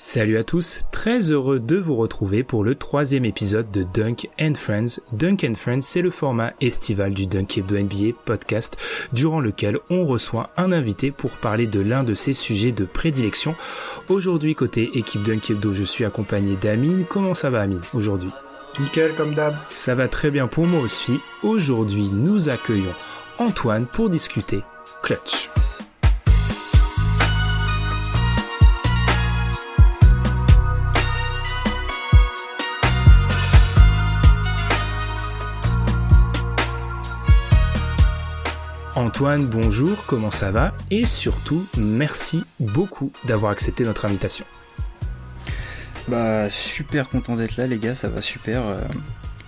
Salut à tous, très heureux de vous retrouver pour le troisième épisode de Dunk and Friends. Dunk and Friends, c'est le format estival du Dunk Hebdo NBA podcast, durant lequel on reçoit un invité pour parler de l'un de ses sujets de prédilection. Aujourd'hui, côté équipe Dunk Hebdo, je suis accompagné d'Amine. Comment ça va Amine aujourd'hui? Nickel comme d'hab. Ça va très bien pour moi aussi. Aujourd'hui, nous accueillons Antoine pour discuter Clutch. Antoine, bonjour, comment ça va? Et surtout, merci beaucoup d'avoir accepté notre invitation. Bah super content d'être là les gars, ça va super. euh,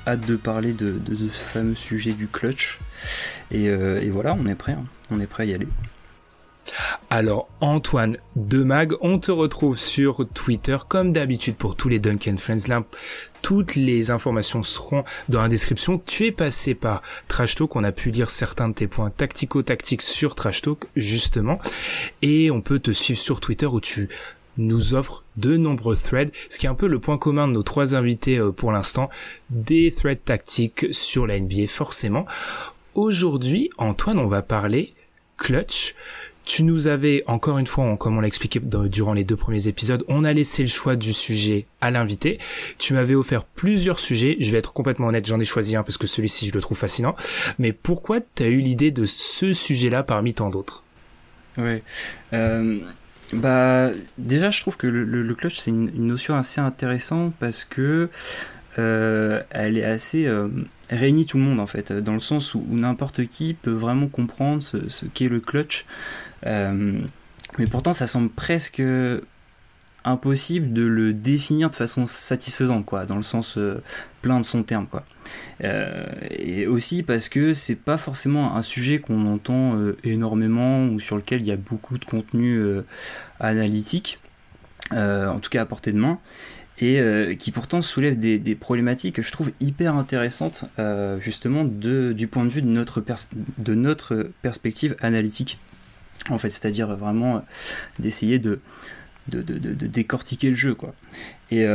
hâte de parler de, ce fameux sujet du clutch. Et, euh, voilà, on est prêt, hein. on est prêt à y aller. Alors Antoine Demag, on te retrouve sur Twitter comme d'habitude pour tous les Duncan Friends. Là, toutes les informations seront dans la description. Tu es passé par Trash Talk, on a pu lire certains de tes points tactico-tactiques sur Trash Talk justement, et on peut te suivre sur Twitter où tu nous offres de nombreux threads, ce qui est un peu le point commun de nos trois invités euh, pour l'instant, des threads tactiques sur la NBA forcément. Aujourd'hui, Antoine, on va parler clutch. Tu nous avais, encore une fois, comme on l'a expliqué durant les deux premiers épisodes, on a laissé le choix du sujet à l'invité. Tu m'avais offert plusieurs sujets. Je vais être complètement honnête, j'en ai choisi un parce que celui-ci, je le trouve fascinant. Mais pourquoi tu eu l'idée de ce sujet-là parmi tant d'autres? Ouais. Euh, bah déjà je trouve que le, clutch c'est une notion assez intéressante parce que euh, elle est assez euh, réunit tout le monde en fait, dans le sens où, n'importe qui peut vraiment comprendre ce, qu'est le clutch. Euh, mais pourtant ça semble presque impossible de le définir de façon satisfaisante quoi, dans le sens euh, plein de son terme quoi. Euh, et aussi parce que c'est pas forcément un sujet qu'on entend euh, énormément ou sur lequel il y a beaucoup de contenu euh, analytique, euh, en tout cas à portée de main, et euh, qui pourtant soulève des, problématiques que je trouve hyper intéressantes euh, justement du point de vue de notre, perspective analytique. En fait, c'est-à-dire vraiment euh, d'essayer de, décortiquer le jeu quoi. Et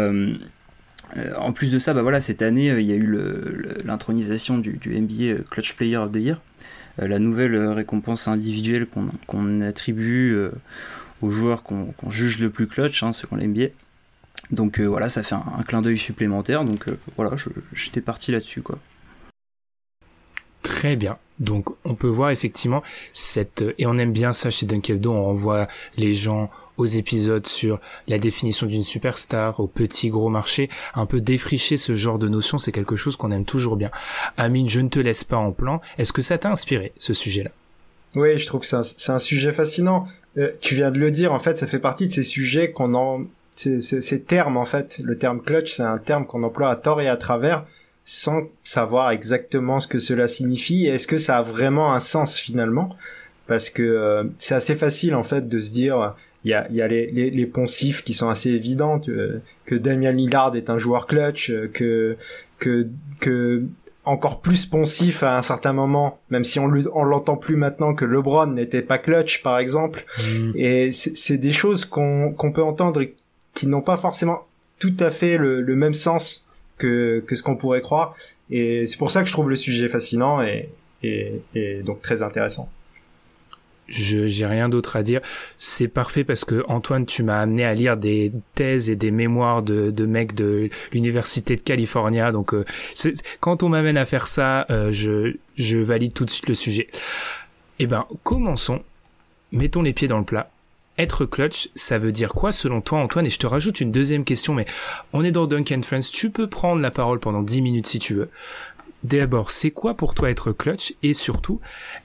en plus de ça, bah voilà, cette année, il y a eu l'intronisation du, NBA Clutch Player of the Year, la nouvelle récompense individuelle qu'on attribue aux joueurs qu'on qu'on juge le plus clutch, hein, selon l'NBA. Donc euh, voilà, ça fait un, un clin d'œil supplémentaire. Donc euh, voilà, j'étais parti là-dessus, quoi. Très bien. Donc on peut voir effectivement cette et on aime bien ça chez Dunkeldo, on renvoie les gens aux épisodes sur la définition d'une superstar, au petit gros marché, un peu défricher ce genre de notion, c'est quelque chose qu'on aime toujours bien. Amine, je ne te laisse pas en plan. Est-ce que ça t'a inspiré ce sujet-là? Oui, je trouve que c'est un, sujet fascinant. Euh, tu viens de le dire, en fait, ça fait partie de ces sujets qu'on en, ces, ces- ces termes en fait. Le terme clutch, c'est un terme qu'on emploie à tort et à travers, sans savoir exactement ce que cela signifie et est-ce que ça a vraiment un sens finalement? Parce que euh, c'est assez facile en fait de se dire, il y a, il y a les, les, les poncifs qui sont assez évidents, euh, que Damian Lillard est un joueur clutch, euh, que que que encore plus poncif à un certain moment, même si on le- on l'entend plus maintenant que LeBron n'était pas clutch par exemple. Et c'est des choses qu'on qu'on peut entendre et qui n'ont pas forcément tout à fait le, le même sens que que ce qu'on pourrait croire. Et c'est pour ça que je trouve le sujet fascinant et et, et donc très intéressant. Je j'ai rien d'autre à dire. C'est parfait parce que Antoine, tu m'as amené à lire des thèses et des mémoires de, de mecs de l'université de California. Donc, euh, quand on m'amène à faire ça, euh, je je valide tout de suite le sujet. Eh ben, commençons. Mettons les pieds dans le plat. Être clutch, ça veut dire quoi selon toi, Antoine? Et je te rajoute une deuxième question, mais on est dans Duncan Friends. Tu peux prendre la parole pendant 10 minutes si tu veux. D'abord, c'est quoi pour toi être clutch? Et surtout,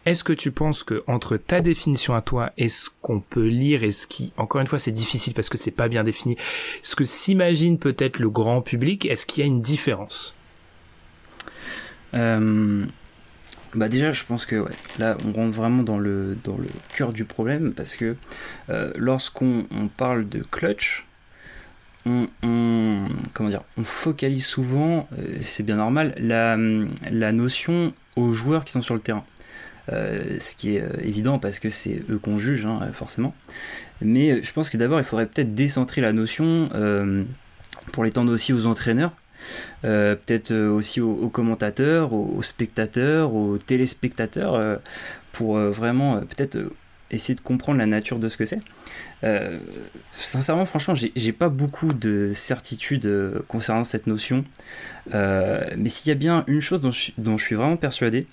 est-ce que tu penses que entre ta définition à toi et ce qu'on peut lire et ce qui, encore une fois, c'est difficile parce que c'est pas bien défini, ce que s'imagine peut-être le grand public, est-ce qu'il y a une différence? Euh, bah déjà, je pense que là, on rentre vraiment dans le, dans le cœur du problème parce que euh, lorsqu'on parle de clutch, on, comment dire, on focalise souvent, euh, c'est bien normal, la, la, notion aux joueurs qui sont sur le terrain. Euh, ce qui est évident parce que c'est eux qu'on juge, hein, forcément. Mais je pense que d'abord, il faudrait peut-être décentrer la notion pour l'étendre aussi aux entraîneurs euh, peut-être euh, aussi aux, commentateurs, aux, spectateurs, aux téléspectateurs, euh, pour vraiment peut-être essayer de comprendre la nature de ce que c'est. sincèrement, franchement, j'ai pas beaucoup de certitude concernant cette notion. mais s'il y a bien une chose dont je, dont je suis vraiment persuadé,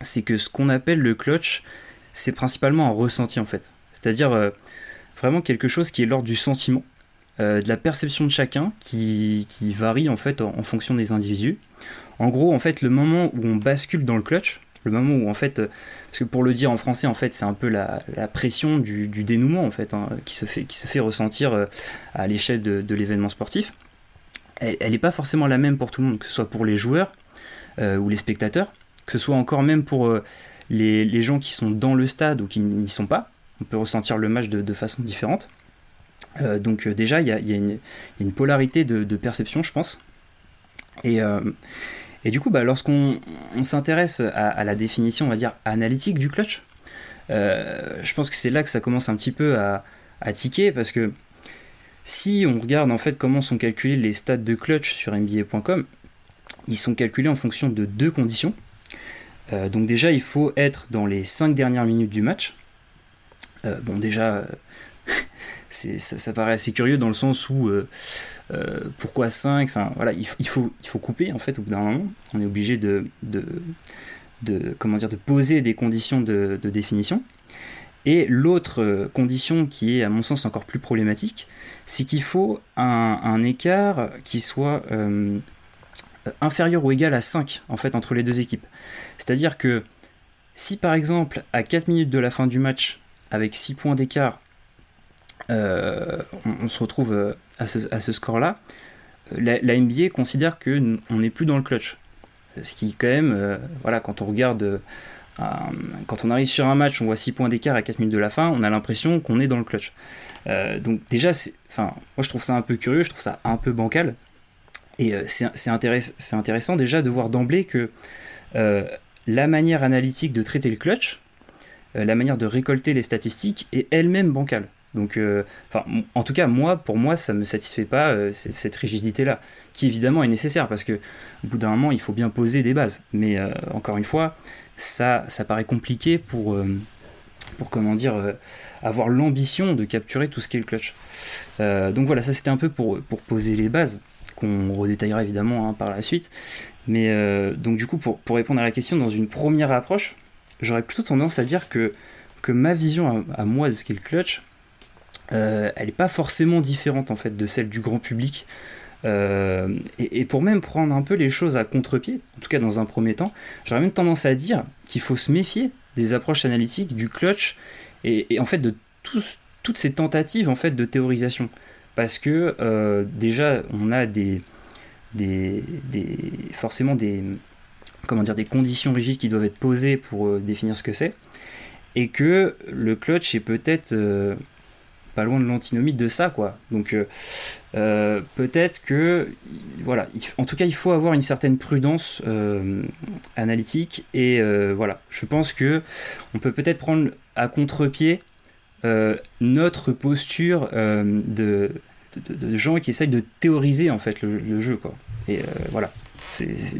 c'est que ce qu'on appelle le clutch, c'est principalement un ressenti en fait. C'est-à-dire vraiment quelque chose qui est l'ordre du sentiment. Euh, de la perception de chacun qui, varie en fait en, fonction des individus. En gros, en fait, le moment où on bascule dans le clutch, le moment où en fait, euh, parce que pour le dire en français, en fait, c'est un peu la, pression du, dénouement en fait hein, qui se fait qui se fait ressentir euh, à l'échelle de, l'événement sportif. Elle n'est pas forcément la même pour tout le monde, que ce soit pour les joueurs ou les spectateurs, que ce soit encore même pour les, gens qui sont dans le stade ou qui n'y sont pas. On peut ressentir le match de façon différente. Euh, donc euh, déjà, il y a, une polarité de, perception, je pense. Et, euh, du coup, bah, lorsqu'on s'intéresse à, la définition, on va dire, analytique du clutch, je pense que c'est là que ça commence un petit peu à, à, tiquer, parce que si on regarde en fait comment sont calculés les stats de clutch sur NBA.com, ils sont calculés en fonction de deux conditions. donc déjà, il faut être dans les 5 dernières minutes du match. bon déjà, ça, paraît assez curieux dans le sens où euh, euh, pourquoi 5 Enfin voilà, il, faut, il faut couper en fait au bout d'un moment. On est obligé de, de, comment dire, de poser des conditions de, définition. Et l'autre euh, condition qui est à mon sens encore plus problématique, c'est qu'il faut un, écart qui soit inférieur ou égal à 5 en fait entre les deux équipes. C'est-à-dire que si par exemple à 4 minutes de la fin du match, avec 6 points d'écart, euh, on, se retrouve euh, à ce, score-là, la, NBA considère que on n'est plus dans le clutch. Ce qui, quand même, euh, voilà, quand on regarde, quand on arrive sur un match, on voit 6 points d'écart à 4 minutes de la fin, on a l'impression qu'on est dans le clutch. donc, déjà, moi je trouve ça un peu curieux, je trouve ça un peu bancal. Et c'est intéressant déjà de voir d'emblée que la manière analytique de traiter le clutch, la manière de récolter les statistiques est elle-même bancale. Donc, euh, en tout cas, moi, pour moi, ça me satisfait pas euh, cette rigidité-là, qui évidemment est nécessaire parce que au bout d'un moment, il faut bien poser des bases. Mais euh, encore une fois, ça, ça paraît compliqué pour, comment dire, avoir l'ambition de capturer tout ce qui est le clutch. donc voilà, ça c'était un peu pour, poser les bases qu'on redétaillera évidemment hein, par la suite. Mais donc du coup, pour, répondre à la question, dans une première approche, j'aurais plutôt tendance à dire que que ma vision à, à moi de ce qu'est le clutch, euh, elle n'est pas forcément différente en fait de celle du grand public. Euh, et, pour même prendre un peu les choses à contre-pied, en tout cas dans un premier temps, j'aurais même tendance à dire qu'il faut se méfier des approches analytiques, du clutch et, en fait de toutes ces tentatives en fait de théorisation. Parce que euh, déjà on a des, des, forcément des, comment dire, des conditions rigides qui doivent être posées pour définir ce que c'est, et que le clutch est peut-être pas loin de l'antinomie de ça, quoi. Donc euh, euh, peut-être que, voilà, en tout cas, il faut avoir une certaine prudence euh, analytique et voilà, je pense que on peut peut-être prendre à contre-pied notre posture de, de, gens qui essayent de théoriser en fait le, jeu, quoi. Et voilà.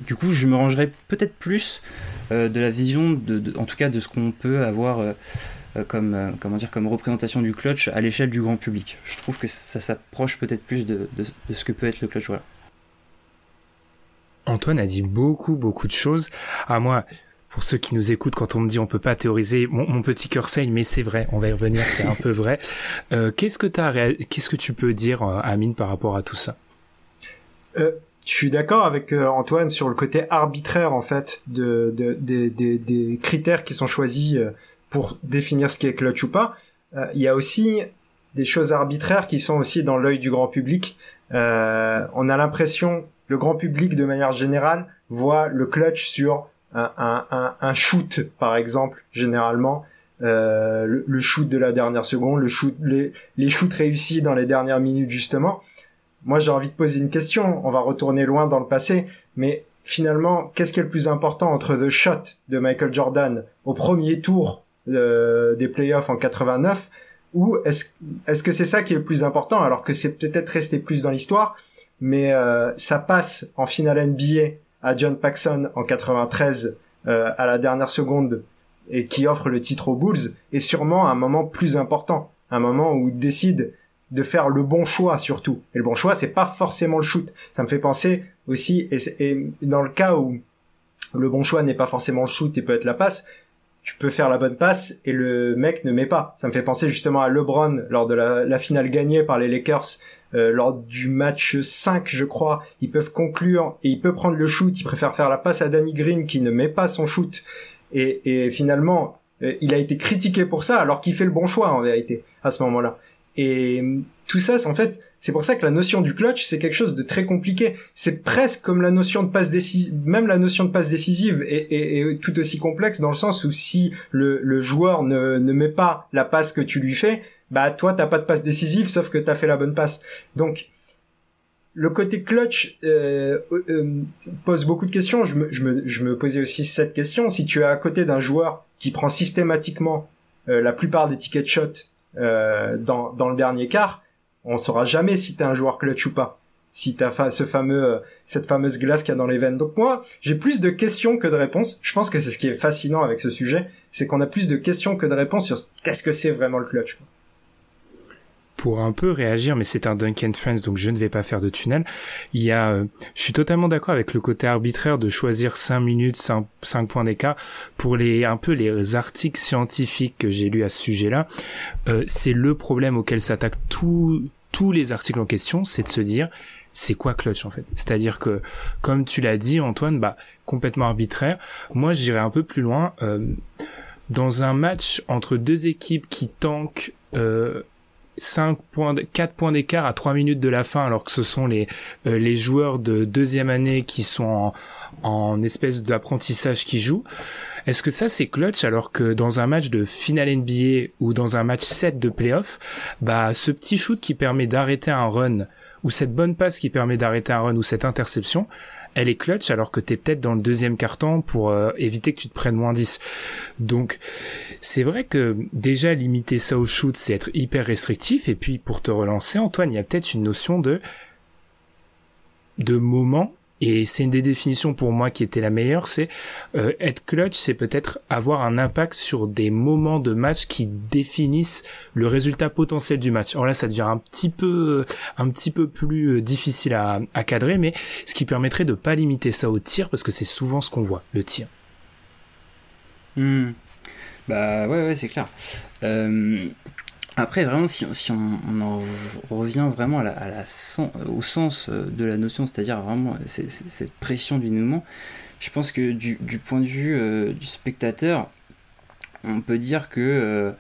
du coup, je me rangerais peut-être plus de la vision, de, en tout cas, de ce qu'on peut avoir comme, euh, comment dire, comme représentation du clutch à l'échelle du grand public. Je trouve que ça s'approche peut-être plus de, de, ce que peut être le clutch. Voilà. Antoine a dit beaucoup, beaucoup de choses. À moi, pour ceux qui nous écoutent, quand on me dit on peut pas théoriser, mon, petit cœur saigne, mais c'est vrai, on va y revenir, c'est un peu vrai. Euh, qu'est-ce que t'as, qu'est-ce que tu peux dire, Amine, par rapport à tout ça? Euh, je suis d'accord avec euh, Antoine sur le côté arbitraire en fait de, de, des critères qui sont choisis euh, pour définir ce qui est clutch ou pas. Euh, il y a aussi des choses arbitraires qui sont aussi dans l'œil du grand public. on a l'impression, le grand public de manière générale voit le clutch sur un, un, un, shoot par exemple généralement. le, shoot de la dernière seconde, le shoot, les, les shoots réussis dans les dernières minutes justement moi j'ai envie de poser une question, on va retourner loin dans le passé, mais finalement, qu'est-ce qui est le plus important entre The Shot de Michael Jordan au premier tour euh, des playoffs en 89 ou est-ce est-ce que c'est ça qui est le plus important alors que c'est peut-être resté plus dans l'histoire mais euh, ça passe en finale NBA à John Paxson en 93 euh, à la dernière seconde et qui offre le titre aux Bulls est sûrement un moment plus important un moment où il décide de faire le bon choix surtout. Et le bon choix, c'est pas forcément le shoot. Ça me fait penser aussi, et, dans le cas où le bon choix n'est pas forcément le shoot et peut être la passe, tu peux faire la bonne passe et le mec ne met pas. Ça me fait penser justement à LeBron lors de la, finale gagnée par les Lakers euh, lors du match 5, je crois. Ils peuvent conclure et il peut prendre le shoot. Il préfère faire la passe à Danny Green qui ne met pas son shoot. Et, finalement, euh, il a été critiqué pour ça alors qu'il fait le bon choix en vérité à ce moment-là. Et tout ça, c'est en fait, c'est pour ça que la notion du clutch, c'est quelque chose de très compliqué. C'est presque comme la notion de passe décisive, même la notion de passe décisive est, tout aussi complexe dans le sens où si le, joueur ne, ne met pas la passe que tu lui fais, bah toi t'as pas de passe décisive sauf que t'as fait la bonne passe. Donc le côté clutch euh, euh, pose beaucoup de questions. Je me, je, me, je me posais aussi cette question. Si tu es à côté d'un joueur qui prend systématiquement euh, la plupart des tickets de shot euh, dans, dans le dernier quart, on saura jamais si t'es un joueur clutch ou pas. Si t'as ce fameux, euh, cette fameuse glace qu'il y a dans les veines. Donc moi, j'ai plus de questions que de réponses. Je pense que c'est ce qui est fascinant avec ce sujet, c'est qu'on a plus de questions que de réponses sur qu'est-ce que c'est vraiment le clutch. Pour un peu réagir, mais c'est un Duncan Friends, donc je ne vais pas faire de tunnel. Il y a, euh, je suis totalement d'accord avec le côté arbitraire de choisir 5 minutes, 5, 5 points d'écart. Pour les, un peu les articles scientifiques que j'ai lus à ce sujet-là, euh, c'est le problème auquel s'attaquent tous, tous les articles en question, c'est de se dire, c'est quoi clutch en fait? C'est-à-dire que, comme tu l'as dit Antoine, bah complètement arbitraire. Moi, j'irais un peu plus loin. Euh, dans un match entre deux équipes qui tankent euh, 5 points, 4 points d'écart à 3 minutes de la fin, alors que ce sont les, euh, les joueurs de deuxième année qui sont en, en espèce d'apprentissage qui jouent. Est-ce que ça c'est clutch alors que dans un match de finale NBA ou dans un match 7 de playoff, bah ce petit shoot qui permet d'arrêter un run ou cette bonne passe qui permet d'arrêter un run ou cette interception, elle est clutch alors que t'es peut-être dans le deuxième carton pour euh, éviter que tu te prennes moins 10. Donc c'est vrai que déjà limiter ça au shoot c'est être hyper restrictif et puis pour te relancer Antoine il y a peut-être une notion de de moment et c'est une des définitions pour moi qui était la meilleure, c'est euh, être clutch, c'est peut-être avoir un impact sur des moments de match qui définissent le résultat potentiel du match. Alors là, ça devient un petit peu, un petit peu plus euh, difficile à, cadrer, mais ce qui permettrait de pas limiter ça au tir, parce que c'est souvent ce qu'on voit, le tir. Hmm. Bah ouais, ouais, c'est clair. Euh, après, vraiment, si, on, en revient vraiment au sens euh, de la notion, c'est-à-dire vraiment cette pression du dénouement, je pense que du, point de vue euh, du spectateur, on peut dire que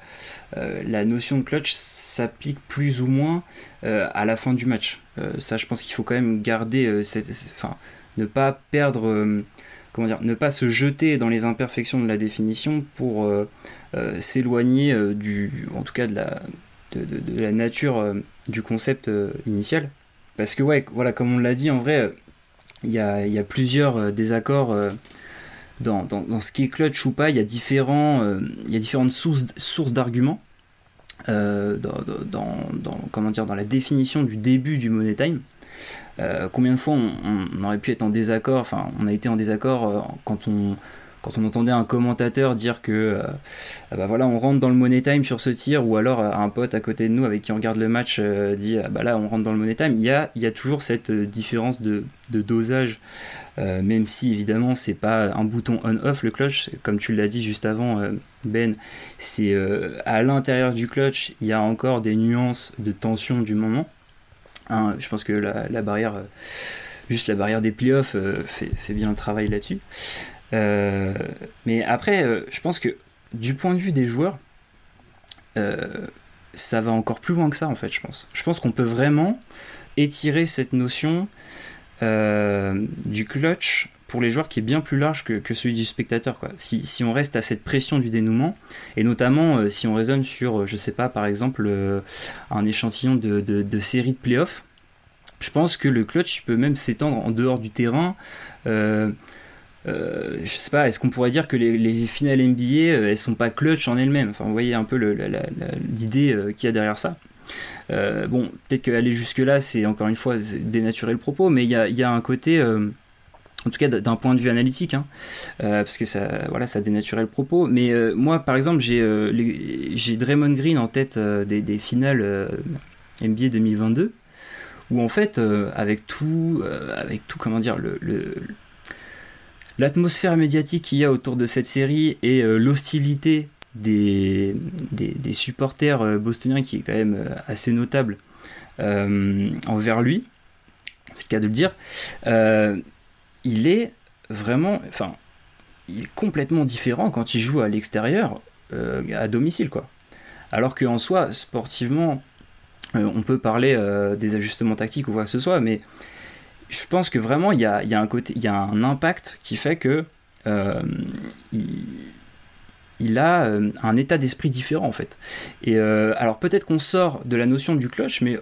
euh, la notion de clutch s'applique plus ou moins à la fin du match. ça, je pense qu'il faut quand même garder enfin, ne pas perdre, comment dire, ne pas se jeter dans les imperfections de la définition pour euh, s'éloigner euh, du, en tout cas de la, nature euh, du concept initial. Parce que ouais, voilà, comme on l'a dit, en vrai, il y a, plusieurs désaccords dans, dans, ce qui est clutch ou pas. Il y a, différents, y a différentes sources, sources d'arguments. dans, comment dire, dans la définition du début du money time. combien de fois on, on, aurait pu être en désaccord, enfin on a été en désaccord quand on quand on entendait un commentateur dire que euh, ah bah voilà on rentre dans le money time sur ce tir ou alors euh, un pote à côté de nous avec qui on regarde le match euh, dit ah bah là on rentre dans le money time. Il y a, toujours cette différence de, dosage même si évidemment c'est pas un bouton on off le clutch. Comme tu l'as dit juste avant Ben c'est à l'intérieur du clutch il y a encore des nuances de tension du moment. Hein, je pense que la, barrière juste la barrière des playoffs fait, fait, bien le travail là-dessus. Mais après, je pense que du point de vue des joueurs, ça va encore plus loin que ça en fait, je pense. Je pense qu'on peut vraiment étirer cette notion du clutch pour les joueurs qui est bien plus large que, celui du spectateur. Si, si, on reste à cette pression du dénouement, et notamment euh, si on raisonne sur, euh, je sais pas, par exemple, euh, un échantillon de, de, série de playoffs, je pense que le clutch peut même s'étendre en dehors du terrain. Je sais pas, est-ce qu'on pourrait dire que les, les, finales NBA, elles sont pas clutch en elles-mêmes? Enfin, vous voyez un peu l'idée qu'il y a derrière ça. bon, peut-être qu'aller jusque-là, c'est encore une fois dénaturer le propos, mais il y a, y a, un côté en tout cas d'un point de vue analytique, hein, euh, parce que ça, voilà, ça le propos. Mais euh, moi, par exemple, j'ai euh, Draymond Green en tête des, des, finales NBA 2022, où en fait, avec tout, avec tout, comment dire, le, l'atmosphère médiatique qu'il y a autour de cette série et l'hostilité des, des, supporters bostoniens qui est quand même assez notable envers lui, c'est le cas de le dire il est vraiment, enfin, il est complètement différent quand il joue à l'extérieur, euh, à domicile, quoi. Alors qu'en soi, sportivement, euh, on peut parler euh, des ajustements tactiques ou quoi que ce soit, mais je pense que vraiment il y a, un impact qui fait que il, a un état d'esprit différent en fait. Et alors peut-être qu'on sort de la notion du clutch, mais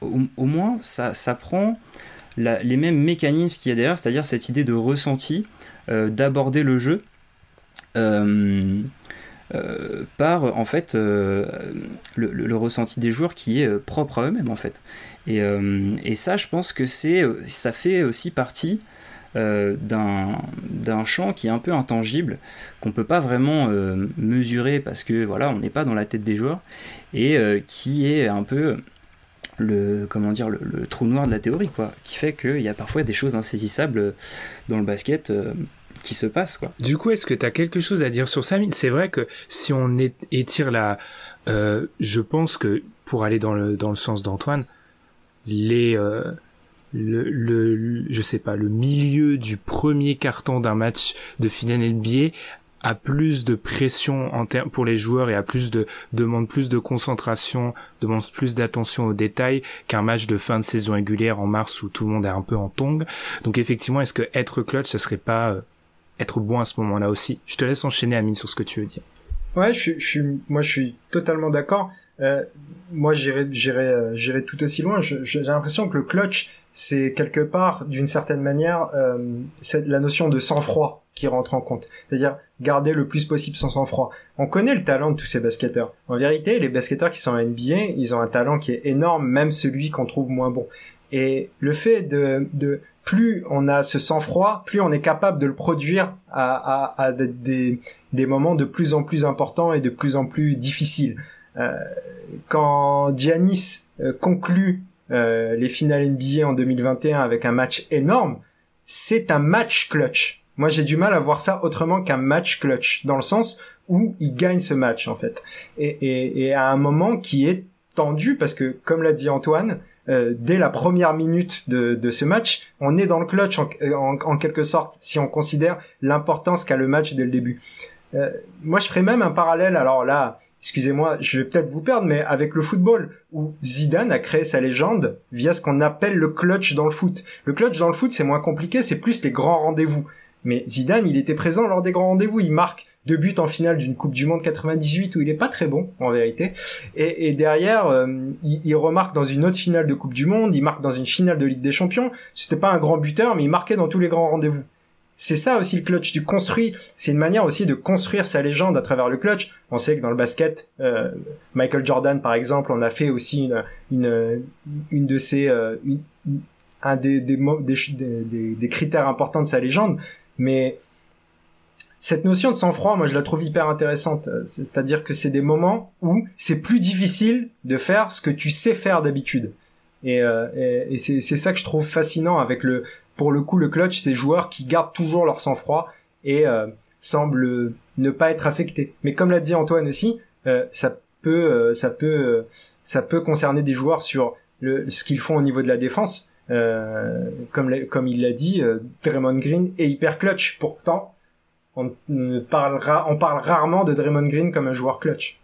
au, moins ça, prend les mêmes mécanismes qu'il y a derrière, c'est-à-dire cette idée de ressenti, euh, d'aborder le jeu euh, euh, par en fait le, ressenti des joueurs qui est propre à eux-mêmes en fait. Et, ça, je pense que c'est, ça fait aussi partie d'un, champ qui est un peu intangible, qu'on peut pas vraiment mesurer parce que voilà, on n'est pas dans la tête des joueurs, et qui est un peu le comment dire le, trou noir de la théorie quoi qui fait qu'il y a parfois des choses insaisissables dans le basket euh, qui se quoi du coup est-ce que tu as quelque chose à dire sur ça c'est vrai que si on étire la euh, je pense que pour aller dans le dans le sens d'Antoine les euh, le, le, je sais pas le milieu du premier carton d'un match de finale NBA a plus de pression en pour les joueurs et a plus de demande plus de concentration, demande plus d'attention aux détails qu'un match de fin de saison régulière en mars où tout le monde est un peu en tongue. Donc effectivement, est-ce que être clutch, ça serait pas euh, être bon à ce moment-là aussi Je te laisse enchaîner Amine sur ce que tu veux dire. Ouais, je, je suis, moi je suis totalement d'accord. Euh, moi j'irais, j'irais, euh, j'irais tout aussi loin. j'ai l'impression que le clutch, c'est quelque part, d'une certaine manière, euh, c'est la notion de sang-froid qui rentre en compte. C'est-à-dire garder le plus possible son sang-froid. On connaît le talent de tous ces basketteurs. En vérité, les basketteurs qui sont en NBA, ils ont un talent qui est énorme, même celui qu'on trouve moins bon. Et le fait de, de plus on a ce sang-froid, plus on est capable de le produire à, à, à des, des, moments de plus en plus importants et de plus en plus difficiles. Euh, quand Giannis euh, conclut euh, les finales NBA en 2021 avec un match énorme, c'est un match clutch moi, j'ai du mal à voir ça autrement qu'un match clutch, dans le sens où il gagne ce match, en fait. Et, et, et à un moment qui est tendu, parce que, comme l'a dit Antoine, euh, dès la première minute de, de, ce match, on est dans le clutch en, en, quelque sorte, si on considère l'importance qu'a le match dès le début. Euh, moi, je ferais même un parallèle, alors là, excusez-moi, je vais peut-être vous perdre, mais avec le football, où Zidane a créé sa légende via ce qu'on appelle le clutch dans le foot. Le clutch dans le foot, c'est moins compliqué, c'est plus les grands rendez-vous. Mais Zidane, il était présent lors des grands rendez-vous. Il marque deux buts en finale d'une Coupe du Monde 98 où il est pas très bon en vérité. Et, derrière, euh, il, remarque dans une autre finale de Coupe du Monde, il marque dans une finale de Ligue des Champions. C'était pas un grand buteur, mais il marquait dans tous les grands rendez-vous. C'est ça aussi le clutch. Du construit, c'est une manière aussi de construire sa légende à travers le clutch. On sait que dans le basket, euh, Michael Jordan par exemple, on a fait aussi une une, une de ses euh, un des des, des des critères importants de sa légende mais cette notion de sang-froid, moi je la trouve hyper intéressante. C'est-à-dire que c'est des moments où c'est plus difficile de faire ce que tu sais faire d'habitude. Et, euh, et, c'est ça que je trouve fascinant avec le, pour le coup, le clutch, ces joueurs qui gardent toujours leur sang-froid et euh, semblent ne pas être affectés. Mais comme l'a dit Antoine aussi, euh, ça peut, euh, ça peut, euh, ça peut concerner des joueurs sur le, ce qu'ils font au niveau de la défense. Euh, comme, comme il l'a dit, euh, Draymond Green est hyper clutch. Pourtant, on, parle rarement de Draymond Green comme un joueur clutch.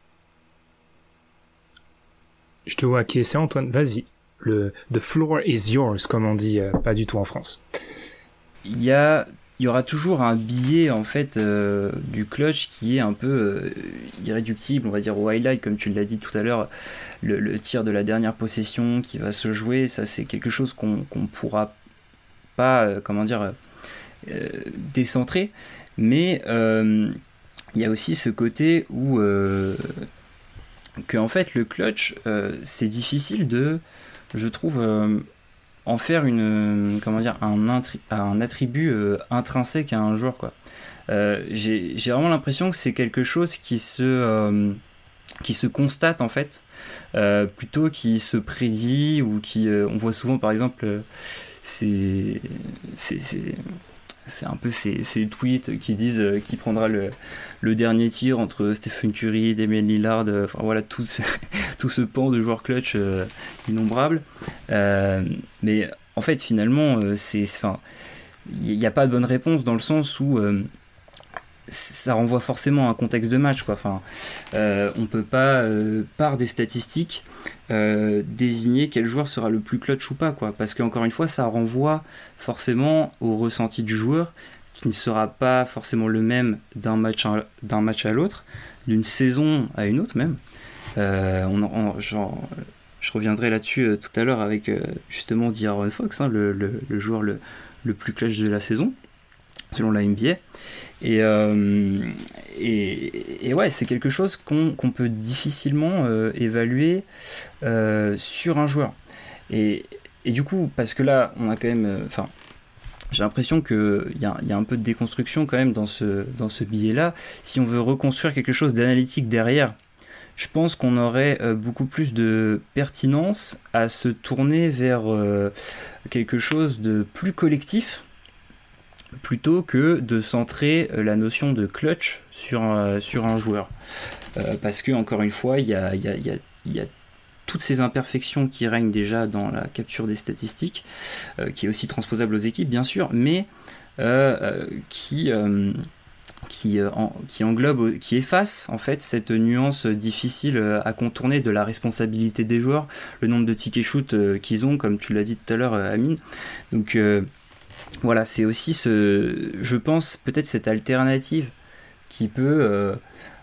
Je te vois acquiescer, Antoine. Vas-y. Le the floor is yours, comme on dit, euh, pas du tout en France. Il y a il y aura toujours un billet en fait euh, du clutch qui est un peu euh, irréductible, on va dire au highlight, comme tu l'as dit tout à l'heure, le, tir de la dernière possession qui va se jouer, ça c'est quelque chose qu'on ne pourra pas, euh, comment dire, décentrer, mais il y a aussi ce côté où en fait le clutch c'est difficile de, je trouve en faire une comment dire un, attribut euh, intrinsèque à un joueur quoi. Euh, j'ai vraiment l'impression que c'est quelque chose qui se euh, qui se constate en fait plutôt qui se prédit ou qui on voit souvent par exemple c'est c'est un peu ces, ces, tweets qui disent qui prendra le, dernier tir entre Stephen Curry, Damien Lillard, enfin voilà tout ce, tout ce pan de joueurs clutch innombrables. mais en fait, finalement, euh, il n'y a pas de bonne réponse dans le sens où euh, ça renvoie forcément à un contexte de match, quoi. Enfin, euh, on peut pas, par des statistiques, désigner quel joueur sera le plus clutch ou pas, quoi. Parce qu'encore une fois, ça renvoie forcément au ressenti du joueur, qui ne sera pas forcément le même d'un match à, l'autre, d'une saison à une autre même. genre, je reviendrai là-dessus euh, tout à l'heure avec euh, justement D'Aaron Fox, hein, le, joueur le, plus clutch de la saison, selon la NBA. Euh, et, et, ouais, c'est quelque chose qu'on peut difficilement évaluer sur un joueur. Et, du coup, parce que là, on a quand même. Enfin, j'ai l'impression qu'il y, y, a un peu de déconstruction quand même dans ce, dans ce billet-là. Si on veut reconstruire quelque chose d'analytique derrière, je pense qu'on aurait euh, beaucoup plus de pertinence à se tourner vers euh, quelque chose de plus collectif plutôt que de centrer euh, la notion de clutch sur, sur un joueur. parce que, encore une fois, il y a, toutes ces imperfections qui règnent déjà dans la capture des statistiques, qui est aussi transposable aux équipes, bien sûr, mais qui qui, euh, qui englobe, qui efface en fait cette nuance difficile euh, à contourner de la responsabilité des joueurs, le nombre de tickets shoot euh, qu'ils ont, comme tu l'as dit tout à l'heure, Amine. Donc voilà, c'est aussi ce, je pense, peut-être cette alternative qui peut,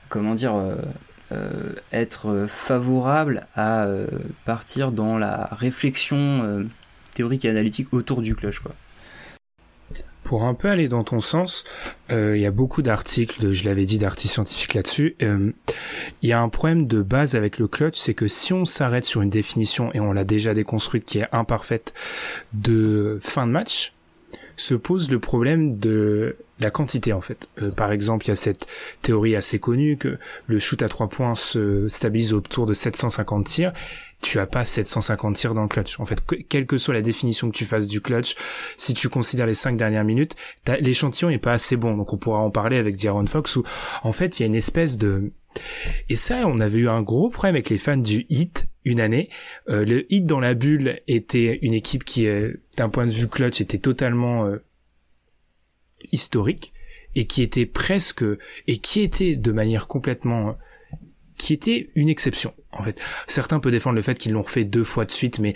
comment dire, être favorable à partir dans la réflexion théorique et analytique autour du clutch, quoi. Pour un peu aller dans ton sens, euh, il y a beaucoup d'articles, je l'avais dit, d'articles scientifiques là-dessus. Euh, il y a un problème de base avec le clutch, c'est que si on s'arrête sur une définition, et on l'a déjà déconstruite, qui est imparfaite, de fin de match, se pose le problème de la quantité en fait. Euh, par exemple, il y a cette théorie assez connue que le shoot à trois points se stabilise autour de 750 tirs tu as pas 750 tirs dans le clutch. En fait, quelle que soit la définition que tu fasses du clutch, si tu considères les cinq dernières minutes, l'échantillon est pas assez bon. Donc on pourra en parler avec D'Aaron Fox où en fait il y a une espèce de et ça, on avait eu un gros problème avec les fans du Hit une année. Euh, le Hit dans la bulle était une équipe qui, euh, d'un point de vue clutch, était totalement euh, historique et qui était presque et qui était de manière complètement qui était une exception. En fait, certains peuvent défendre le fait qu'ils l'ont refait deux fois de suite, mais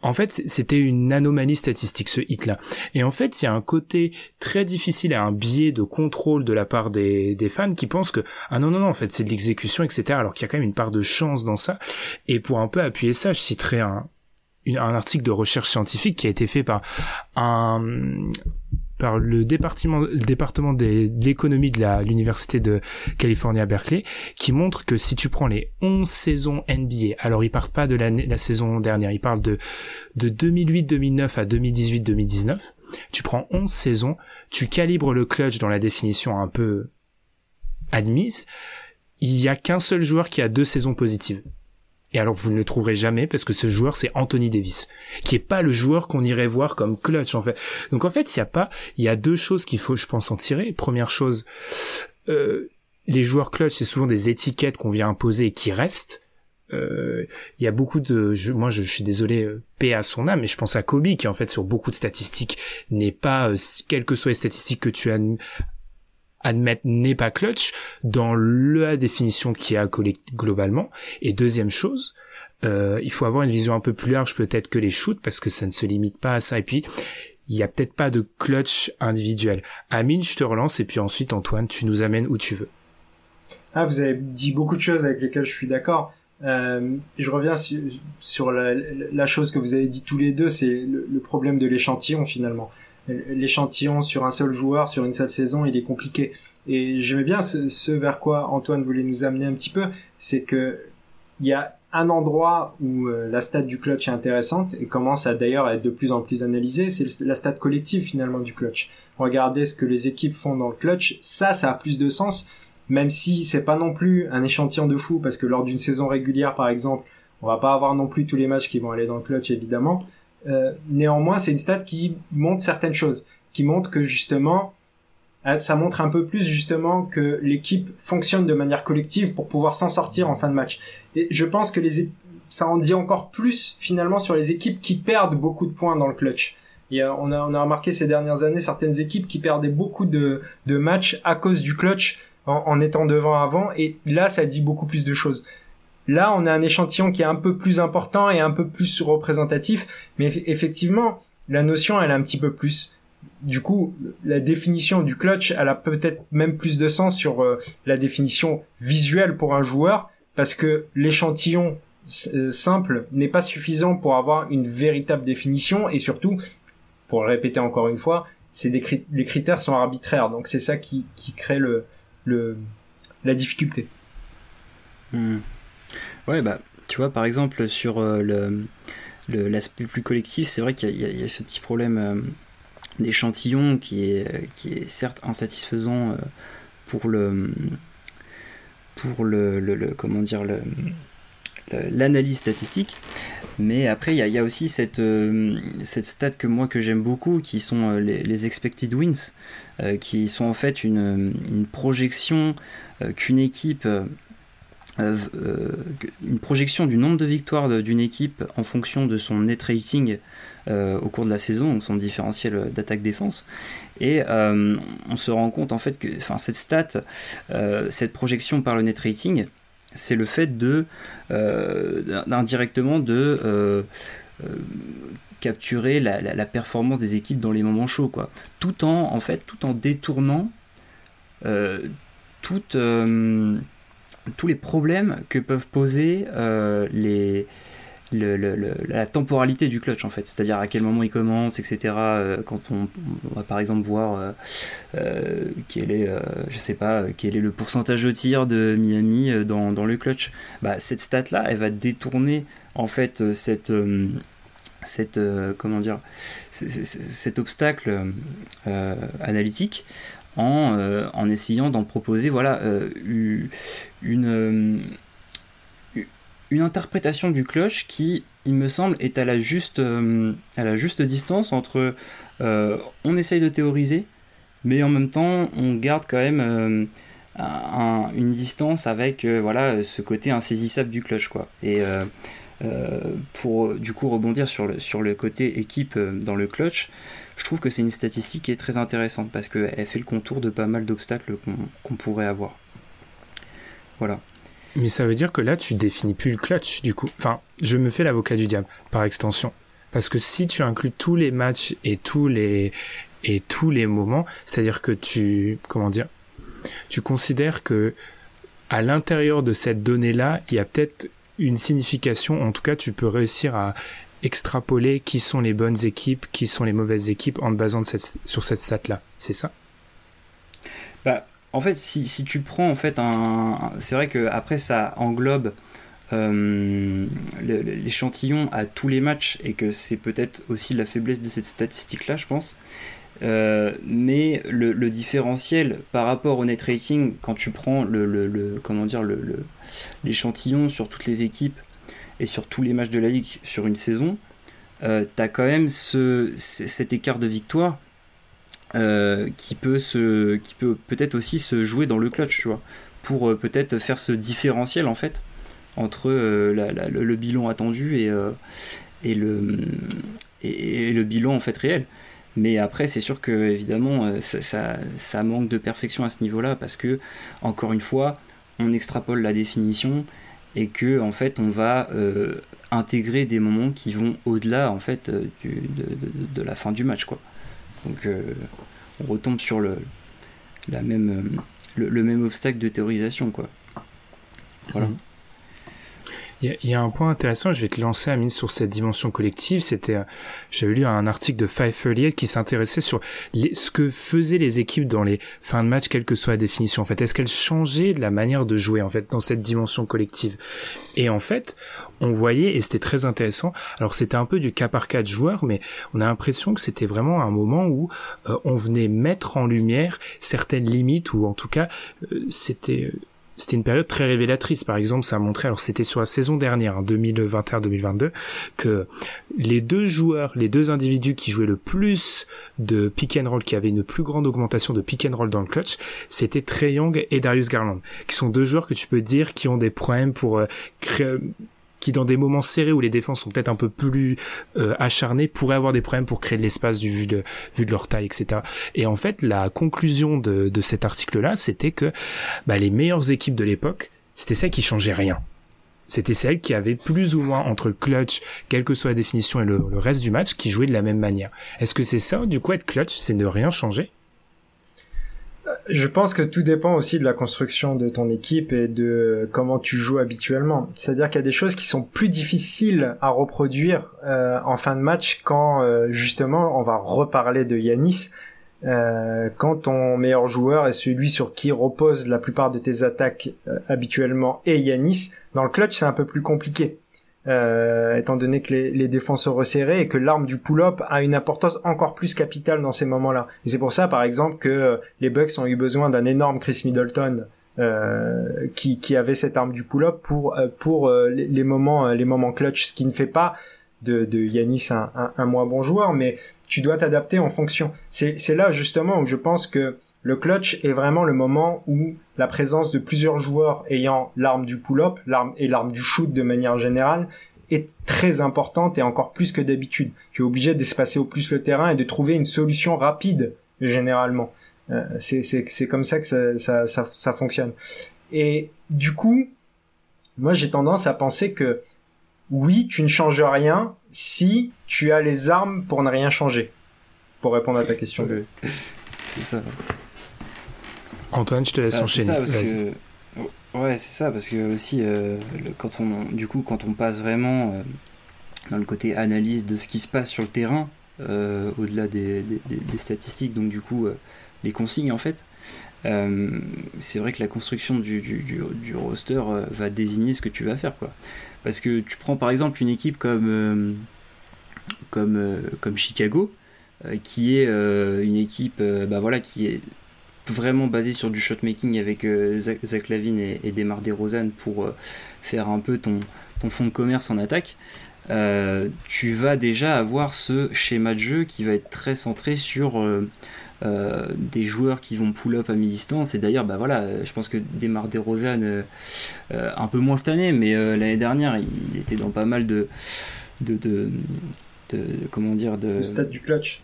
en fait, c'était une anomalie statistique ce hit-là. Et en fait, il y a un côté très difficile, à un biais de contrôle de la part des, fans qui pensent que ah non non non, en fait, c'est de l'exécution, etc. Alors qu'il y a quand même une part de chance dans ça. Et pour un peu appuyer ça, je citerai un un article de recherche scientifique qui a été fait par un par le département, le département de l'économie de l'université de Californie à Berkeley, qui montre que si tu prends les 11 saisons NBA, alors ils partent pas de la, la saison dernière, ils parlent de, de 2008-2009 à 2018-2019, tu prends 11 saisons, tu calibres le clutch dans la définition un peu admise, il y a qu'un seul joueur qui a deux saisons positives. Et alors vous ne le trouverez jamais parce que ce joueur c'est Anthony Davis, qui est pas le joueur qu'on irait voir comme clutch en fait. Donc en fait il y a pas, il y a deux choses qu'il faut je pense en tirer. Première chose, euh, les joueurs clutch c'est souvent des étiquettes qu'on vient imposer et qui restent. euh, il y a beaucoup de, moi je, suis désolé, euh, paix à son âme, mais je pense à Kobe qui en fait sur beaucoup de statistiques n'est pas, euh, quelles que soient les statistiques que tu admets, admettre n'est pas clutch dans la définition qui a globalement. Et deuxième chose, euh, il faut avoir une vision un peu plus large peut-être que les shoots parce que ça ne se limite pas à ça. Et puis il y a peut-être pas de clutch individuel. Amine, je te relance et puis ensuite Antoine, tu nous amènes où tu veux. Ah, vous avez dit beaucoup de choses avec lesquelles je suis d'accord. Euh, je reviens sur, la, chose que vous avez dit tous les deux, c'est le, problème de l'échantillon finalement. L'échantillon sur un seul joueur, sur une seule saison, il est compliqué. Et j'aimais bien ce, vers quoi Antoine voulait nous amener un petit peu, c'est que il y a un endroit où euh, la stat du clutch est intéressante et commence à d'ailleurs être de plus en plus analysée, c'est la stat collective finalement du clutch. Regardez ce que les équipes font dans le clutch, ça, ça a plus de sens, même si c'est pas non plus un échantillon de fou, parce que lors d'une saison régulière par exemple, on va pas avoir non plus tous les matchs qui vont aller dans le clutch évidemment. Euh, néanmoins, c'est une stat qui montre certaines choses, qui montre que justement euh, ça montre un peu plus justement que l'équipe fonctionne de manière collective pour pouvoir s'en sortir en fin de match. Et je pense que les ça en dit encore plus finalement sur les équipes qui perdent beaucoup de points dans le clutch. On, a, on a remarqué ces dernières années certaines équipes qui perdaient beaucoup de, de matchs à cause du clutch en, en étant devant avant. Et là, ça dit beaucoup plus de choses. Là, on a un échantillon qui est un peu plus important et un peu plus représentatif. Mais effectivement, la notion, elle est un petit peu plus du coup, la définition du clutch, elle a peut-être même plus de sens sur euh, la définition visuelle pour un joueur, parce que l'échantillon euh, simple n'est pas suffisant pour avoir une véritable définition, et surtout, pour le répéter encore une fois, c'est des les critères sont arbitraires, donc c'est ça qui, qui crée le, le la difficulté. Hmm. Ouais, bah, tu vois, par exemple, sur euh, le l'aspect plus collectif, c'est vrai qu'il y, a ce petit problème d'échantillon qui est, qui est certes insatisfaisant euh, pour le pour le, comment dire l'analyse statistique. Mais après il y, a, aussi cette, euh, cette stat que moi que j'aime beaucoup qui sont euh, les, expected wins qui sont en fait une, projection qu'une équipe euh, euh, une projection du nombre de victoires d'une équipe en fonction de son net rating euh, au cours de la saison, donc son différentiel d'attaque-défense. Et on se rend compte en fait que cette stat, cette projection par le net rating, c'est le fait de indirectement de capturer la, la, performance des équipes dans les moments chauds, quoi. Tout en en fait, tout en détournant toute tous les problèmes que peuvent poser euh, les, la temporalité du clutch en fait, c'est-à-dire à quel moment il commence, etc. Euh, quand on, va par exemple voir euh, quel est, je sais pas, quel est le pourcentage de tir de Miami dans, dans le clutch, bah, cette stat là, elle va détourner en fait cette cette comment dire cet obstacle analytique euh, en, essayant d'en proposer voilà, euh, une, euh, une interprétation du cloche qui, il me semble, est à la juste, à la juste distance entre on essaye de théoriser, mais en même temps on garde quand même une distance avec voilà, ce côté insaisissable du cloche. Quoi. Et pour du coup rebondir sur le, sur le côté équipe dans le clutch, je trouve que c'est une statistique qui est très intéressante parce qu'elle fait le contour de pas mal d'obstacles qu'on pourrait avoir. Voilà. Mais ça veut dire que là, tu définis plus le clutch, du coup. Enfin, je me fais l'avocat du diable, par extension. Parce que si tu inclus tous les matchs et tous les, et tous les moments, c'est-à-dire que tu, comment dire, tu considères que à l'intérieur de cette donnée-là, il y a peut-être une signification, en tout cas, tu peux réussir à extrapoler qui sont les bonnes équipes, qui sont les mauvaises équipes en basant sur cette stat-là. C'est ça? Bah, En fait, si, tu prends en fait un... C'est vrai que après ça englobe euh, l'échantillon à tous les matchs et que c'est peut-être aussi la faiblesse de cette statistique-là, je pense. Euh, mais le, différentiel par rapport au net rating, quand tu prends le, le comment dire l'échantillon sur toutes les équipes et sur tous les matchs de la Ligue sur une saison, euh, tu as quand même ce, cet écart de victoire euh, qui peut, se, qui peut peut-être aussi se jouer dans le clutch, tu vois, pour euh, peut-être faire ce différentiel en fait entre le, bilan attendu et, le, et, le bilan en fait réel. Mais après, c'est sûr que évidemment, ça, ça, manque de perfection à ce niveau-là parce que, encore une fois, on extrapole la définition et que en fait, on va intégrer des moments qui vont au-delà en fait du, de, la fin du match, quoi. Donc, on retombe sur le, la même, le, même obstacle de théorisation, quoi. Voilà. Mhm. Il y, a un point intéressant, je vais te lancer Amine sur cette dimension collective. C'était, euh, j'avais lu un article de 538 qui s'intéressait sur ce que faisaient les équipes dans les fins de match, quelle que soit la définition. En fait, est-ce qu'elles changeaient de la manière de jouer en fait dans cette dimension collective? Et en fait, on voyait et c'était très intéressant. Alors c'était un peu du cas par cas de joueurs, mais on a l'impression que c'était vraiment un moment où euh, on venait mettre en lumière certaines limites ou en tout cas euh, c'était c'était une période très révélatrice. Par exemple, ça a montré, alors c'était sur la saison dernière, 2021-2022, que les deux joueurs, les deux individus qui jouaient le plus de pick and roll, qui avaient une plus grande augmentation de pick and roll dans le clutch, c'était Trey Young et Darius Garland, qui sont deux joueurs que tu peux dire qui ont des problèmes pour euh, créer qui dans des moments serrés où les défenses sont peut-être un peu plus euh, acharnées pourraient avoir des problèmes pour créer de l'espace du vu de vu de leur taille etc et en fait la conclusion de, cet article là c'était que bah, les meilleures équipes de l'époque c'était celles qui changeaient rien. C'était celles qui avaient plus ou moins entre le clutch, quelle que soit la définition et le, le reste du match, qui jouaient de la même manière. Est-ce que c'est ça, du coup, être clutch, c'est ne rien changer? Je pense que tout dépend aussi de la construction de ton équipe et de comment tu joues habituellement. C'est-à-dire qu'il y a des choses qui sont plus difficiles à reproduire euh, en fin de match quand euh, justement on va reparler de Yanis. Euh, quand ton meilleur joueur est celui sur qui repose la plupart de tes attaques habituellement et Yanis, dans le clutch c'est un peu plus compliqué euh, étant donné que les, les défenses sont resserrées et que l'arme du pull-up a une importance encore plus capitale dans ces moments-là. C'est pour ça, par exemple, que euh, les Bucks ont eu besoin d'un énorme Chris Middleton euh, qui, qui avait cette arme du pull-up pour euh, pour les, moments les moments clutch, ce qui ne fait pas de, de Yanis un, un, un moins bon joueur, mais tu dois t'adapter en fonction. C'est là justement où je pense que le clutch est vraiment le moment où la présence de plusieurs joueurs ayant l'arme du pull-up, l'arme et l'arme du shoot de manière générale est très importante et encore plus que d'habitude. Tu es obligé d'espacer au plus le terrain et de trouver une solution rapide généralement. Euh, c'est comme ça que ça, ça, ça, ça fonctionne. Et du coup, moi j'ai tendance à penser que oui, tu ne changes rien si tu as les armes pour ne rien changer. Pour répondre à ta question. C'est ça. Antoine, je te laisse bah, enchaîner. Ça parce que... Ouais, c'est ça, parce que aussi, euh, quand on, du coup, quand on passe vraiment euh, dans le côté analyse de ce qui se passe sur le terrain, euh, au-delà des, des, statistiques, donc du coup, les consignes en fait, c'est vrai que la construction du, du, du, roster va désigner ce que tu vas faire, quoi. Parce que tu prends par exemple une équipe comme, comme, comme Chicago, qui est une équipe bah, voilà, qui est vraiment basé sur du shotmaking avec euh, Zach, Lavine et, et Demar DeRozan pour euh, faire un peu ton, ton fond de commerce en attaque, euh, tu vas déjà avoir ce schéma de jeu qui va être très centré sur des joueurs qui vont pull up à mi-distance. Et d'ailleurs, bah voilà, je pense que Demar DeRozan, un peu moins cette année, mais l'année dernière, il, était dans pas mal de, de, de, comment dire, de. Le stade du clutch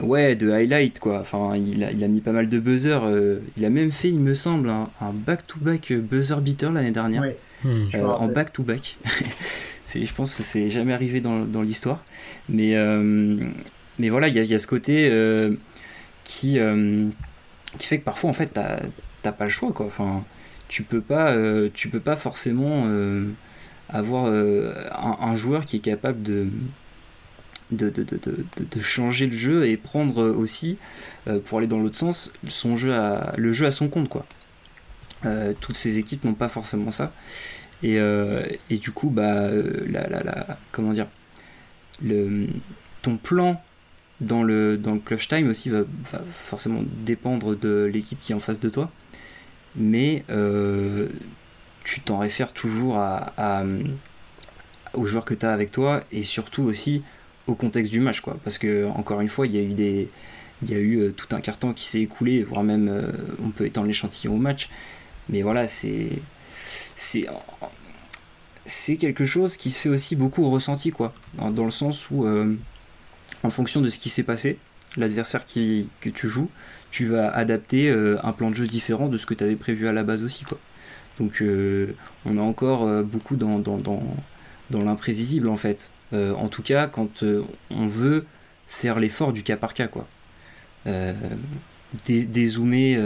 Ouais, de highlight quoi. Enfin, il a, il a mis pas mal de buzzer. Euh, il a même fait, il me semble, un, back-to-back buzzer beater l'année dernière. Hmm. Euh, en back-to-back. c'est, je pense que c'est jamais arrivé dans, dans l'histoire. Mais, euh, mais voilà, il y a, y a, ce côté qui, qui fait que parfois, en fait, t'as, t'as pas le choix quoi. Enfin, tu peux pas, tu peux pas forcément avoir un, un, joueur qui est capable de de, changer le jeu et prendre aussi, euh, pour aller dans l'autre sens, son jeu à, le jeu à son compte. quoi. Euh, toutes ces équipes n'ont pas forcément ça. Et, euh, et du coup, bah, la, la, la, comment dire, le, ton plan dans le, dans le clutch time aussi va, forcément dépendre de l'équipe qui est en face de toi. Mais tu t'en réfères toujours à, à, aux joueurs que tu as avec toi et surtout aussi au contexte du match, quoi. Parce que, encore une fois, il y a eu des. Il y a eu euh, tout un carton qui s'est écoulé, voire même euh, on peut étendre l'échantillon au match. Mais voilà, c'est. C'est. c'est quelque chose qui se fait aussi beaucoup au ressenti, quoi. Dans, le sens où, euh, en fonction de ce qui s'est passé, l'adversaire qui, que tu joues, tu vas adapter un plan de jeu différent de ce que tu avais prévu à la base aussi, quoi. Donc, on est encore beaucoup dans, dans, dans, dans l'imprévisible, en fait. En tout cas, quand on veut faire l'effort du cas par cas, quoi. dézoomer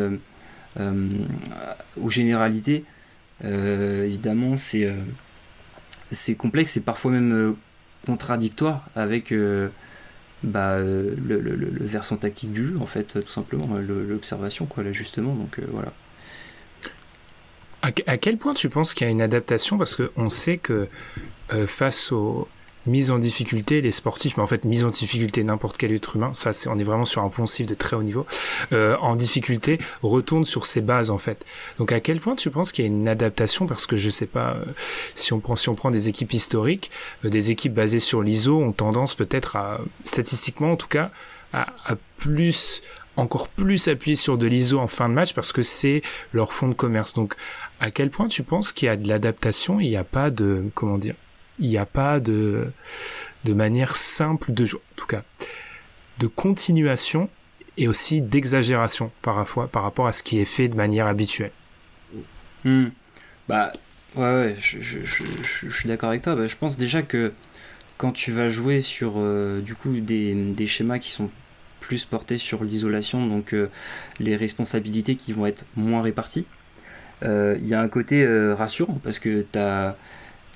aux généralités, évidemment, c'est complexe et parfois même euh, contradictoire avec euh, bah, euh, le, versant tactique du jeu, en fait, tout simplement, l'observation, quoi, l'ajustement. Donc voilà. À, quel point tu penses qu'il y a une adaptation? Parce qu'on sait que face aux mise en difficulté les sportifs, mais en fait mise en difficulté n'importe quel être humain, ça c'est on est vraiment sur un poncif de très haut niveau, euh, en difficulté retourne sur ses bases en fait. Donc à quel point tu penses qu'il y a une adaptation? Parce que je sais pas euh, si on prend si on prend des équipes historiques, euh, des équipes basées sur l'ISO ont tendance peut-être à statistiquement en tout cas à, à plus encore plus appuyer sur de l'ISO en fin de match parce que c'est leur fond de commerce. Donc à quel point tu penses qu'il y a de l'adaptation, il n'y a pas de comment dire il n'y a pas de, de manière simple de jouer, en tout cas, de continuation et aussi d'exagération par, par rapport à ce qui est fait de manière habituelle. Hmm. Bah, ouais, je, suis d'accord avec toi. Bah, je pense déjà que quand tu vas jouer sur euh, du coup des, des, schémas qui sont plus portés sur l'isolation, donc euh, les responsabilités qui vont être moins réparties, euh, il y a un côté rassurant parce que tu as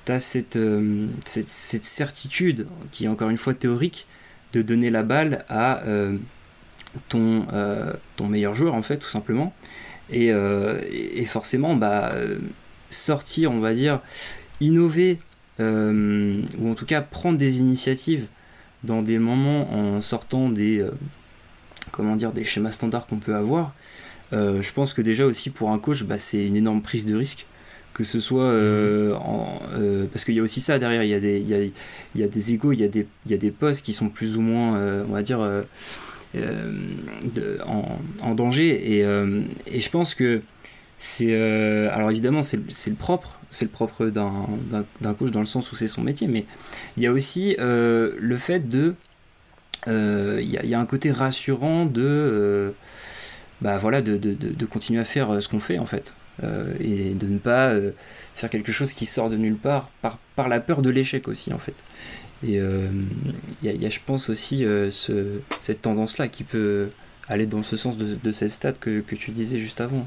tu as euh, cette, certitude, qui est encore une fois théorique, de donner la balle à euh, ton, euh, ton meilleur joueur, en fait, tout simplement. Et, et forcément, bah, sortir, on va dire, innover, ou en tout cas prendre des initiatives dans des moments en sortant des, comment dire, des schémas standards qu'on peut avoir, je pense que déjà aussi pour un coach, bah, c'est une énorme prise de risque que ce soit euh, en, euh, parce qu'il y a aussi ça derrière il y a des il y a, il y a des égos il y a des il y a des postes qui sont plus ou moins euh, on va dire de, en, en, danger. Et, et, je pense que c'est alors évidemment c'est le propre c'est le propre d'un coach dans le sens où c'est son métier mais il y a aussi le fait de il y, a, il, y a, un côté rassurant de bah voilà de, de, de continuer à faire ce qu'on fait en fait et de ne pas euh, faire quelque chose qui sort de nulle part par, par la peur de l'échec aussi en fait. Et il euh, y, a, je pense aussi ce, cette tendance-là qui peut aller dans ce sens de, de cette stat que, que, tu disais juste avant.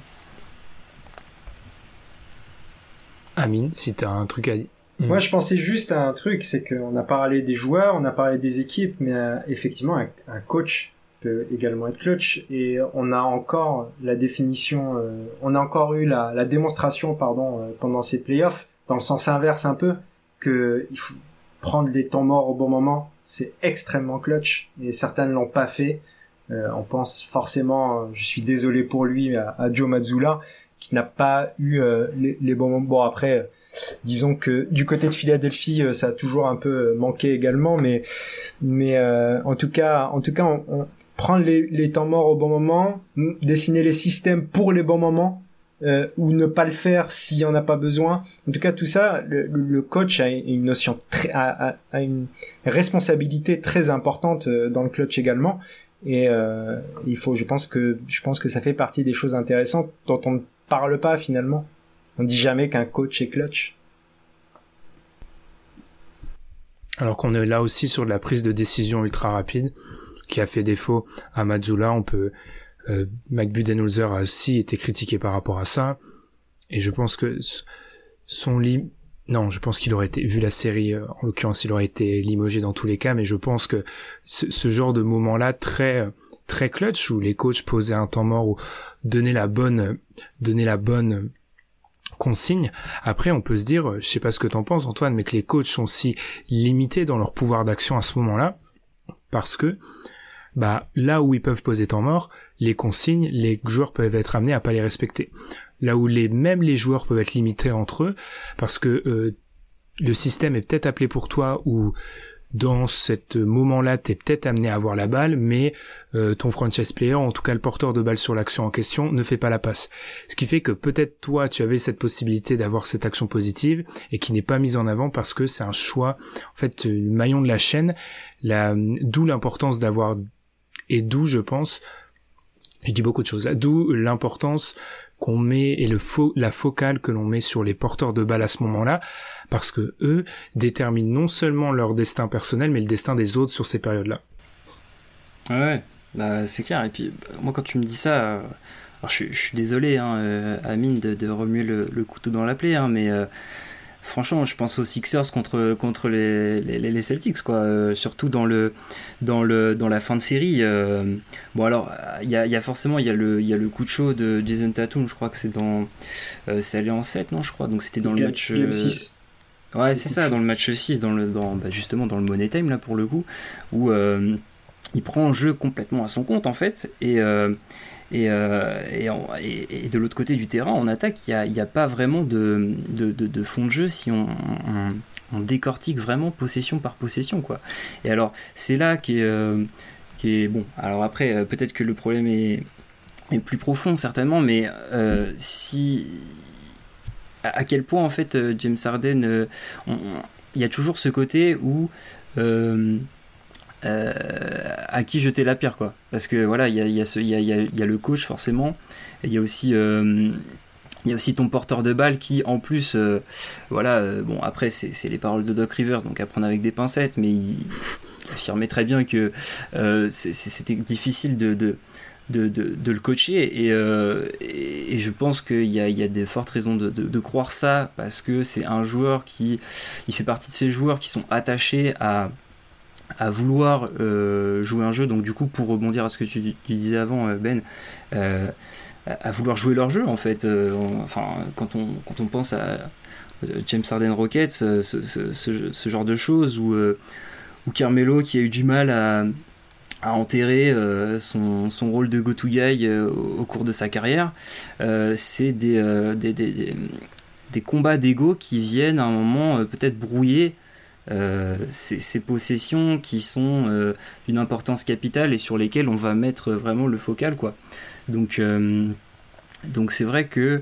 Amine, si tu as un truc à dire. Moi, je pensais juste à un truc, c'est qu'on a parlé des joueurs, on a parlé des équipes, mais effectivement, un, coach peut également être clutch. Et on a encore la définition euh, on a encore eu la, la démonstration pardon euh, pendant ces playoffs dans le sens inverse un peu que il faut prendre les temps morts au bon moment c'est extrêmement clutch et certains ne l'ont pas fait. Euh, on pense forcément je suis désolé pour lui à, Joe Mazzulla qui n'a pas eu les, les, bons moments. Bon après disons que du côté de Philadelphie ça a toujours un peu manqué également mais mais en tout cas en tout cas on, prendre les, temps morts au bon moment, dessiner les systèmes pour les bons moments, euh, ou ne pas le faire s'il y en a pas besoin. En tout cas, tout ça, le, coach a une notion très, a, une responsabilité très importante euh, dans le clutch également. Et euh, il faut, je pense que, je pense que ça fait partie des choses intéressantes dont on ne parle pas finalement. On dit jamais qu'un coach est clutch. Alors qu'on est là aussi sur la prise de décision ultra rapide qui a fait défaut à Mazzula. On peut euh, Budenholzer a aussi été critiqué par rapport à ça. Et je pense que son lim... Non, je pense qu'il aurait été, vu la série, euh, en l'occurrence, il aurait été limogé dans tous les cas, mais je pense que ce, genre de moment-là, très, très clutch, où les coachs posaient un temps mort, ou donnaient la bonne, donnaient la bonne consigne. Après, on peut se dire, je sais pas ce que t'en penses, Antoine, mais que les coachs sont si limités dans leur pouvoir d'action à ce moment-là, parce que bah là où ils peuvent poser temps mort, les consignes, les joueurs peuvent être amenés à pas les respecter. Là où les même les joueurs peuvent être limités entre eux, parce que euh, le système est peut-être appelé pour toi ou dans ce moment-là, t'es peut-être amené à avoir la balle, mais euh, ton franchise player, en tout cas le porteur de balle sur l'action en question, ne fait pas la passe. Ce qui fait que peut-être toi, tu avais cette possibilité d'avoir cette action positive et qui n'est pas mise en avant parce que c'est un choix, en fait, le maillon de la chaîne, la, d'où l'importance d'avoir et d'où, je pense, je dis beaucoup de choses, d'où l'importance qu'on met et le la focale que l'on met sur les porteurs de balle à ce moment-là, parce que eux déterminent non seulement leur destin personnel, mais le destin des autres sur ces périodes-là. Ouais, bah c'est clair. Et puis moi quand tu me dis ça, euh, alors, je, suis désolé, hein, euh, Amine, de, remuer le, couteau dans la plaie, hein, mais euh, franchement, je pense aux Sixers contre, contre les, les, Celtics, quoi. Euh, surtout dans, le, dans, le, dans la fin de série. Euh. bon, alors, il y a, y a, forcément il y a, le, y a le coup de chaud de Jason Tatum, je crois que c'est dans. Euh, c'est allé en 7, non, je crois. Donc c'était dans le match. Game 6. Ouais, c'est ça, dans le match 6, dans le, dans, bah, justement dans le Money Time, là, pour le coup, où il prend un jeu complètement à son compte, en fait, et euh, et, et, de l'autre côté du terrain, en attaque, il n'y a, pas vraiment de, fond de jeu si on, décortique vraiment possession par possession. Quoi. Et alors, c'est là qui est, euh, qui. Bon, alors après, euh, peut-être que le problème est, est, plus profond, certainement, mais si. À, quel point, en fait, James Harden. il y a toujours ce côté où. À qui jeter la pierre quoi. Parce que voilà il y a, le coach forcément. Il y a aussi euh, il y a aussi ton porteur de balle qui, en plus, euh, voilà, bon, après, c'est les paroles de Doc River, donc à prendre avec des pincettes, mais il, affirmait très bien que c'était difficile de, le coacher, et, je pense qu'il y a, y a de fortes raisons de, croire ça, parce que c'est un joueur qui, il fait partie de ces joueurs qui sont attachés à à vouloir euh, jouer un jeu. Donc du coup, pour rebondir à ce que tu, disais avant, euh, Ben, euh, à vouloir jouer leur jeu en fait. enfin, quand on, quand on pense à James Harden Rockets, ce, genre de choses, ou, ou Carmelo qui a eu du mal à, enterrer son, son, rôle de go-to-guy au, cours de sa carrière, c'est des, des, des, des, combats d'ego qui viennent à un moment peut-être brouiller euh, ces, possessions qui sont euh, d'une importance capitale et sur lesquelles on va mettre vraiment le focal quoi. Donc euh, donc c'est vrai que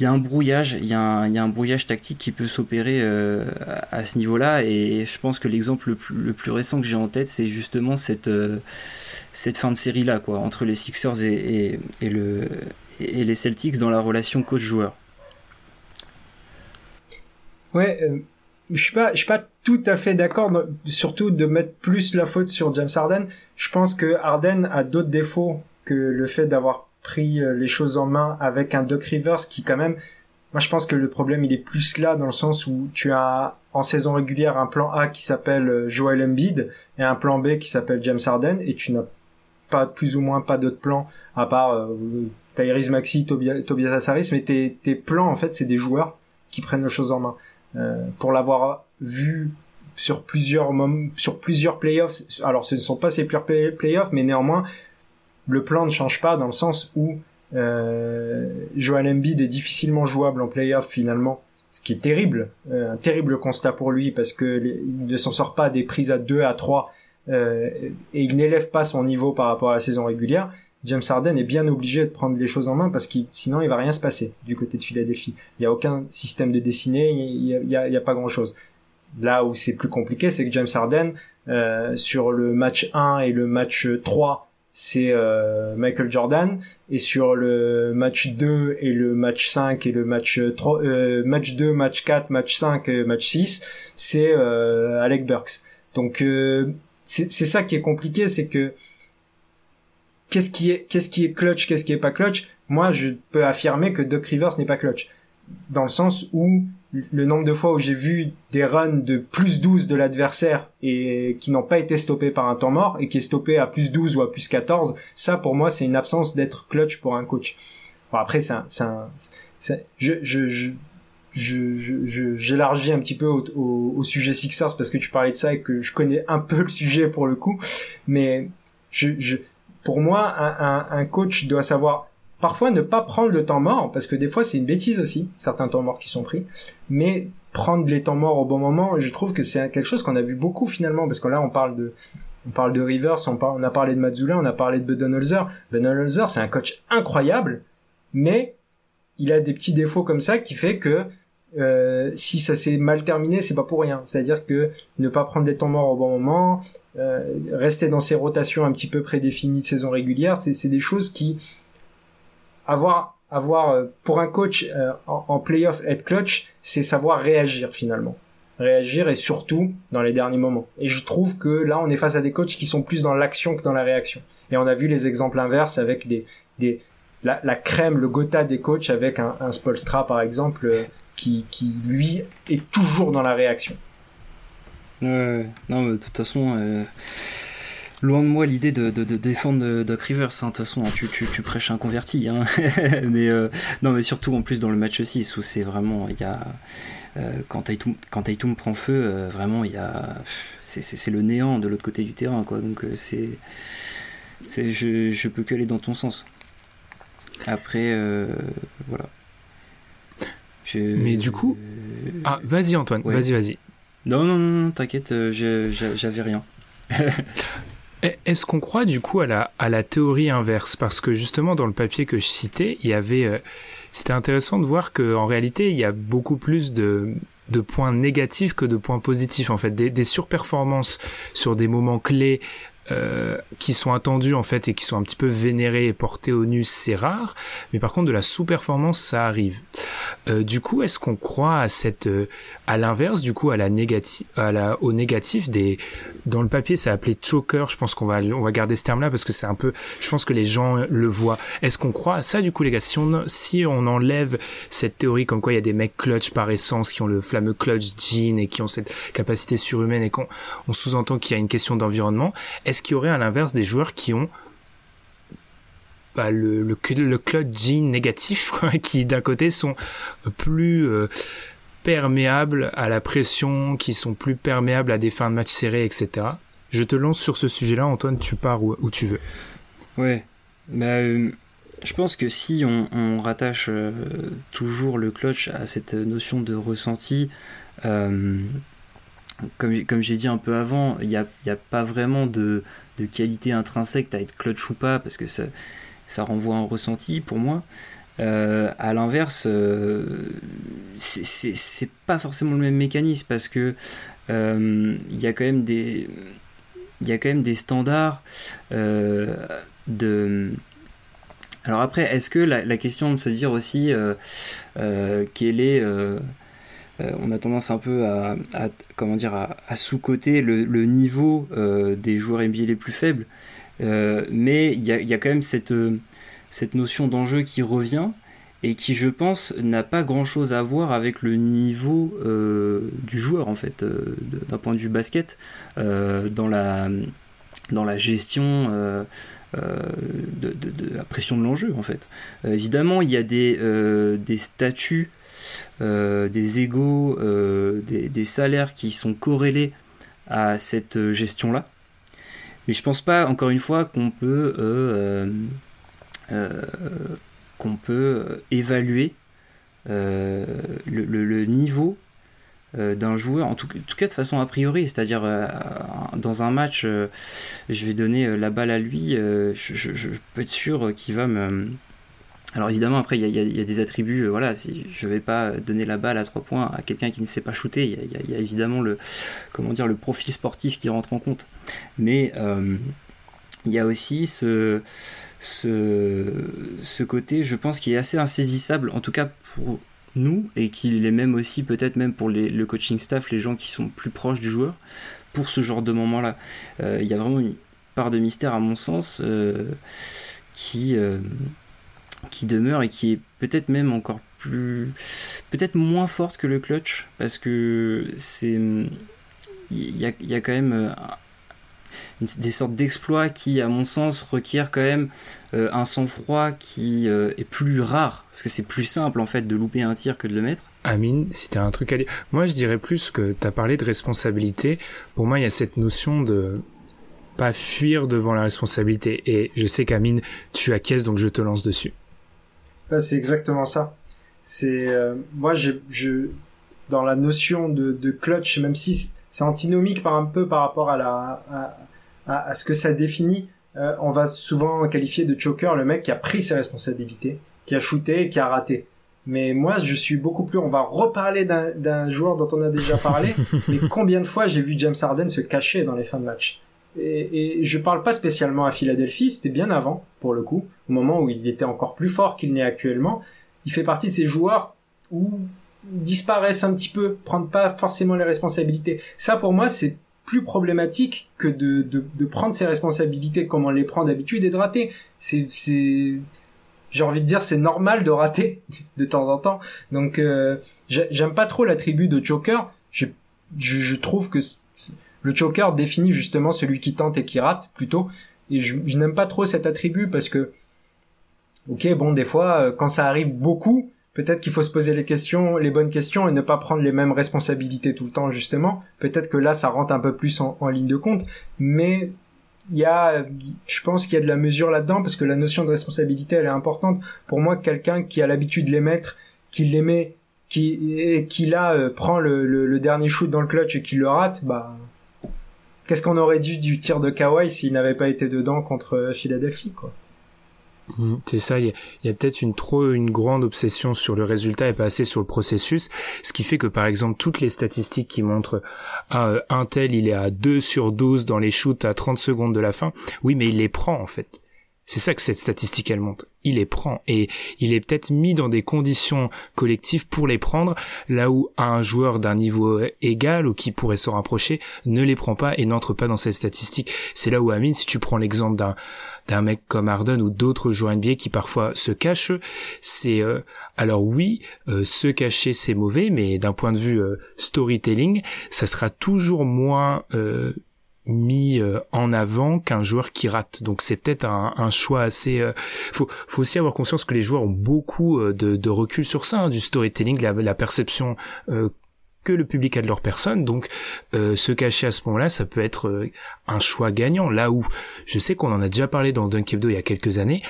il y a un brouillage, il y, a un brouillage tactique qui peut s'opérer à, ce niveau-là et je pense que l'exemple le plus, récent que j'ai en tête c'est justement cette, cette fin de série là quoi entre les Sixers et, et, le, et les Celtics dans la relation coach-joueur. Ouais, je suis pas, je suis pas tout à fait d'accord, surtout de mettre plus la faute sur James Harden. Je pense que Harden a d'autres défauts que le fait d'avoir pris euh, les choses en main avec un Doc Rivers qui quand même, moi je pense que le problème il est plus là dans le sens où tu as en saison régulière un plan A qui s'appelle euh, Joel Embiid et un plan B qui s'appelle James Harden et tu n'as pas plus ou moins pas d'autres plans à part euh, Tyrese Maxi, Tobias, Tobias Assaris, mais tes, tes plans en fait c'est des joueurs qui prennent les choses en main. Euh, pour l'avoir vu sur plusieurs sur plusieurs playoffs. Alors ce ne sont pas ses purs playoffs, mais néanmoins le plan ne change pas dans le sens où euh, Joel Embiid est difficilement jouable en playoff finalement, ce qui est terrible, euh, un terrible constat pour lui parce que il ne s'en sort pas des prises à 2 à 3 euh, et il n'élève pas son niveau par rapport à la saison régulière. James Harden est bien obligé de prendre les choses en main parce que sinon il va rien se passer du côté de Philadelphie. Il n'y a aucun système de dessiné, il n'y a, pas grand chose. Là où c'est plus compliqué, c'est que James Harden, euh, sur le match 1 et le match 3, c'est euh, Michael Jordan, et sur le match 2 et le match 5 et le match 3, euh, match 2, match 4, match 5, match 6, c'est Alec Burks. Donc c'est ça qui est compliqué, c'est que qu'est-ce qui est qu'est-ce qui est clutch, qu'est-ce qui est pas clutch. Moi, je peux affirmer que Doc Rivers n'est pas clutch. Dans le sens où le nombre de fois où j'ai vu des runs de plus 12 de l'adversaire et qui n'ont pas été stoppés par un temps mort et qui est stoppé à plus 12 ou à plus 14, ça pour moi c'est une absence d'être clutch pour un coach. Bon, après c'est un, un, je, je, je je, j'élargis un petit peu au, au, au, sujet Sixers parce que tu parlais de ça et que je connais un peu le sujet pour le coup, mais je, je, pour moi, un, un, coach doit savoir parfois ne pas prendre le temps mort, parce que des fois c'est une bêtise aussi, certains temps morts qui sont pris, mais prendre les temps morts au bon moment. Je trouve que c'est quelque chose qu'on a vu beaucoup finalement, parce que là on parle de on parle de Rivers, on, on a parlé de Mazzula, on a parlé de Budenholzer. Budenholzer, c'est un coach incroyable, mais il a des petits défauts comme ça qui fait que euh, si ça s'est mal terminé, c'est pas pour rien. C'est-à-dire que ne pas prendre des temps morts au bon moment, euh, rester dans ses rotations un petit peu prédéfinies de saison régulière, c'est des choses qui avoir avoir euh, pour un coach euh, en, en playoff être clutch, c'est savoir réagir finalement réagir et surtout dans les derniers moments. Et je trouve que là, on est face à des coachs qui sont plus dans l'action que dans la réaction. Et on a vu les exemples inverses avec des, des la, la crème, le Gotha des coachs avec un, un Spolstra par exemple, euh, qui, qui lui est toujours dans la réaction. Ouais, non, mais de toute façon, euh, loin de moi l'idée de, défendre Doc Rivers. Hein, de toute façon, tu, tu, prêches un converti. Hein. mais euh, non, mais surtout en plus dans le match 6 où c'est vraiment, y a euh, quand Tatum, quand prend feu, euh, vraiment, il y a, c'est le néant de l'autre côté du terrain, quoi. Donc euh, c'est, c'est, je, je peux que aller dans ton sens. Après, voilà. Je, Mais du coup, ah, vas-y Antoine, Ouais. vas-y, vas-y. non, non, non, non, t'inquiète, euh, j'avais rien. Est-ce qu'on croit du coup à la, à la théorie inverse? Parce que justement dans le papier que je citais, il y avait, euh, c'était intéressant de voir que en réalité il y a beaucoup plus de, de points négatifs que de points positifs en fait, des, des surperformances sur des moments clés. Euh, qui sont attendus en fait et qui sont un petit peu vénérés et portés au nu, c'est rare. Mais par contre, de la sous-performance, ça arrive. Euh, du coup, est-ce qu'on croit à cette, euh, à l'inverse, du coup, à la négative, à la, au négatif des, dans le papier, c'est appelé choker. Je pense qu'on va, on va garder ce terme-là parce que c'est un peu, je pense que les gens le voient. Est-ce qu'on croit à ça, du coup, les gars? Si on, si on enlève cette théorie comme quoi il y a des mecs clutch par essence qui ont le fameux clutch gene et qui ont cette capacité surhumaine et qu'on on sous-entend qu'il y a une question d'environnement, est-ce qu'il y aurait à l'inverse des joueurs qui ont bah, le, le, le négatif, qui d'un côté sont plus euh, perméables à la pression, qui sont plus perméables à des fins de match serrées, etc. Je te lance sur ce sujet-là, Antoine, tu pars où, tu veux. Ouais. Bah, euh, je pense que si on, rattache euh, toujours le clutch à cette notion de ressenti, comme, comme j'ai dit un peu avant, il n'y a, y a pas vraiment de, de qualité intrinsèque à être clutch ou pas, parce que ça, ça renvoie un ressenti pour moi. Euh, à l'inverse, euh, c'est- pas forcément le même mécanisme parce que euh, il y a quand même des il y a quand même des standards euh, de alors après est-ce que la, la question de se dire aussi euh, quel est euh, on a tendance un peu à, comment dire à, sous-coter le, niveau euh, des joueurs NBA les plus faibles Euh, mais il y a, quand même cette notion d'enjeu qui revient et qui, je pense, n'a pas grand-chose à voir avec le niveau du joueur, en fait, d'un point de vue basket, dans, la, gestion de, la pression de l'enjeu, en fait. Évidemment, il y a des, statuts, des égaux, euh, des, salaires qui sont corrélés à cette gestion-là. Mais je pense pas, encore une fois, qu'on peut... euh, euh, qu'on peut euh, évaluer euh, le, niveau euh, d'un joueur, en tout, cas de façon a priori, c'est-à-dire euh, dans un match, euh, je vais donner euh, la balle à lui, euh, je peux être sûr qu'il va me... Alors évidemment après il y a, des attributs, euh, voilà, si je vais pas donner la balle à trois points à quelqu'un qui ne sait pas shooter, il y a, évidemment le, comment dire, le profil sportif qui rentre en compte. Mais euh, il y a aussi ce, ce, côté, je pense, qui est assez insaisissable, en tout cas pour nous, et qu'il est même aussi peut-être même pour le coaching staff, les gens qui sont plus proches du joueur, pour ce genre de moment-là. Euh, il y a vraiment une part de mystère, à mon sens, qui, qui demeure et qui est peut-être même encore plus... peut-être moins forte que le clutch, parce que c'est... Il y a, y a quand même... euh, des sortes d'exploits qui, à mon sens, requièrent quand même euh, un sang-froid qui euh, est plus rare, parce que c'est plus simple en fait de louper un tir que de le mettre. Amine, si t'as un truc à dire. Moi, je dirais plus que t'as parlé de responsabilité. Pour moi, il y a cette notion de pas fuir devant la responsabilité. Et je sais qu'Amine, tu acquiesces, donc je te lance dessus. Ouais, c'est exactement ça. C'est euh, moi j'ai je dans la notion de, de clutch, même si c'est antinomique par un peu par rapport à la à, à, ce que ça définit. Euh, on va souvent qualifier de choker le mec qui a pris ses responsabilités, qui a shooté et qui a raté. Mais moi, je suis beaucoup plus. On va reparler d'un joueur dont on a déjà parlé. mais combien de fois j'ai vu James Harden se cacher dans les fins de match? Et, et je parle pas spécialement à Philadelphie. C'était bien avant, pour le coup, au moment où il était encore plus fort qu'il n'est actuellement. Il fait partie de ces joueurs où disparaissent un petit peu, prendre pas forcément les responsabilités. Ça, pour moi, c'est plus problématique que de, de, de, prendre ses responsabilités comme on les prend d'habitude et de rater. C'est, c'est, j'ai envie de dire, c'est normal de rater de temps en temps. Donc, euh, j'aime pas trop l'attribut de Joker. Je, je, je trouve que le Joker définit justement celui qui tente et qui rate plutôt. Et je, je n'aime pas trop cet attribut parce que, ok, bon, des fois, euh, quand ça arrive beaucoup, Peut-être qu'il faut se poser les questions, les bonnes questions et ne pas prendre les mêmes responsabilités tout le temps justement. Peut-être que là ça rentre un peu plus en, ligne de compte, mais il y a, je pense qu'il y a de la mesure là-dedans parce que la notion de responsabilité elle est importante. Pour moi, quelqu'un qui a l'habitude de les mettre, qui les met, qui et qui là euh, prend le, le, dernier shoot dans le clutch et qui le rate, bah qu'est-ce qu'on aurait dit du tir de Kawhi s'il n'avait pas été dedans contre Philadelphie quoi? Mm, c'est ça, il y a, peut-être une trop une grande obsession sur le résultat et pas assez sur le processus, ce qui fait que par exemple toutes les statistiques qui montrent ah, euh, un tel il est à 2 sur 12 dans les shoots à 30 secondes de la fin, oui mais il les prend en fait. C'est ça que cette statistique elle montre. Il les prend et il est peut-être mis dans des conditions collectives pour les prendre, là où un joueur d'un niveau égal ou qui pourrait se rapprocher ne les prend pas et n'entre pas dans cette statistique. C'est là où Amine, si tu prends l'exemple d'un d'un mec comme Harden ou d'autres joueurs NBA qui parfois se cachent, c'est euh, alors oui, euh, se cacher c'est mauvais, mais d'un point de vue euh, storytelling, ça sera toujours moins mis euh, en avant qu'un joueur qui rate. Donc c'est peut-être un, choix assez. Euh, faut, aussi avoir conscience que les joueurs ont beaucoup euh, de, recul sur ça, hein, du storytelling, la, la perception que le public a de leur personne. Donc se cacher à ce moment-là, ça peut être un choix gagnant. Là où je sais qu'on en a déjà parlé dans Dunk il y a quelques années.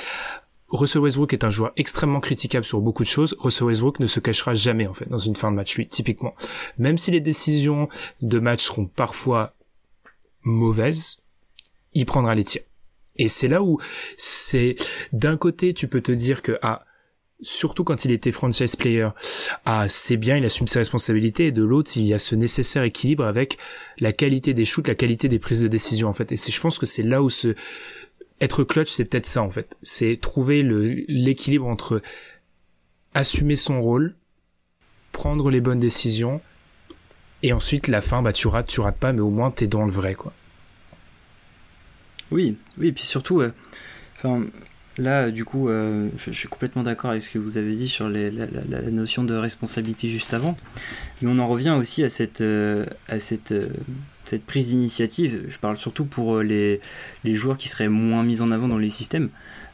Russell Westbrook est un joueur extrêmement critiquable sur beaucoup de choses. Russell Westbrook ne se cachera jamais en fait dans une fin de match, lui, typiquement. Même si les décisions de match seront parfois mauvaise, il prendra les tirs. Et c'est là où c'est d'un côté tu peux te dire que ah surtout quand il était franchise player, ah c'est bien, il assume ses responsabilités, et de l'autre il y a ce nécessaire équilibre avec la qualité des shoots, la qualité des prises de décision en fait. Et c'est je pense que c'est là où ce être clutch c'est peut-être ça en fait, c'est trouver le l'équilibre entre assumer son rôle, prendre les bonnes décisions et ensuite, la fin, bah, tu rates, tu rates pas, mais au moins, t'es dans le vrai, quoi. Oui, oui, et puis surtout, euh, là, du coup, euh, je, suis complètement d'accord avec ce que vous avez dit sur la, notion de responsabilité juste avant, mais on en revient aussi à cette, euh, à cette, cette prise d'initiative. Je parle surtout pour les, les, joueurs qui seraient moins mis en avant dans les systèmes,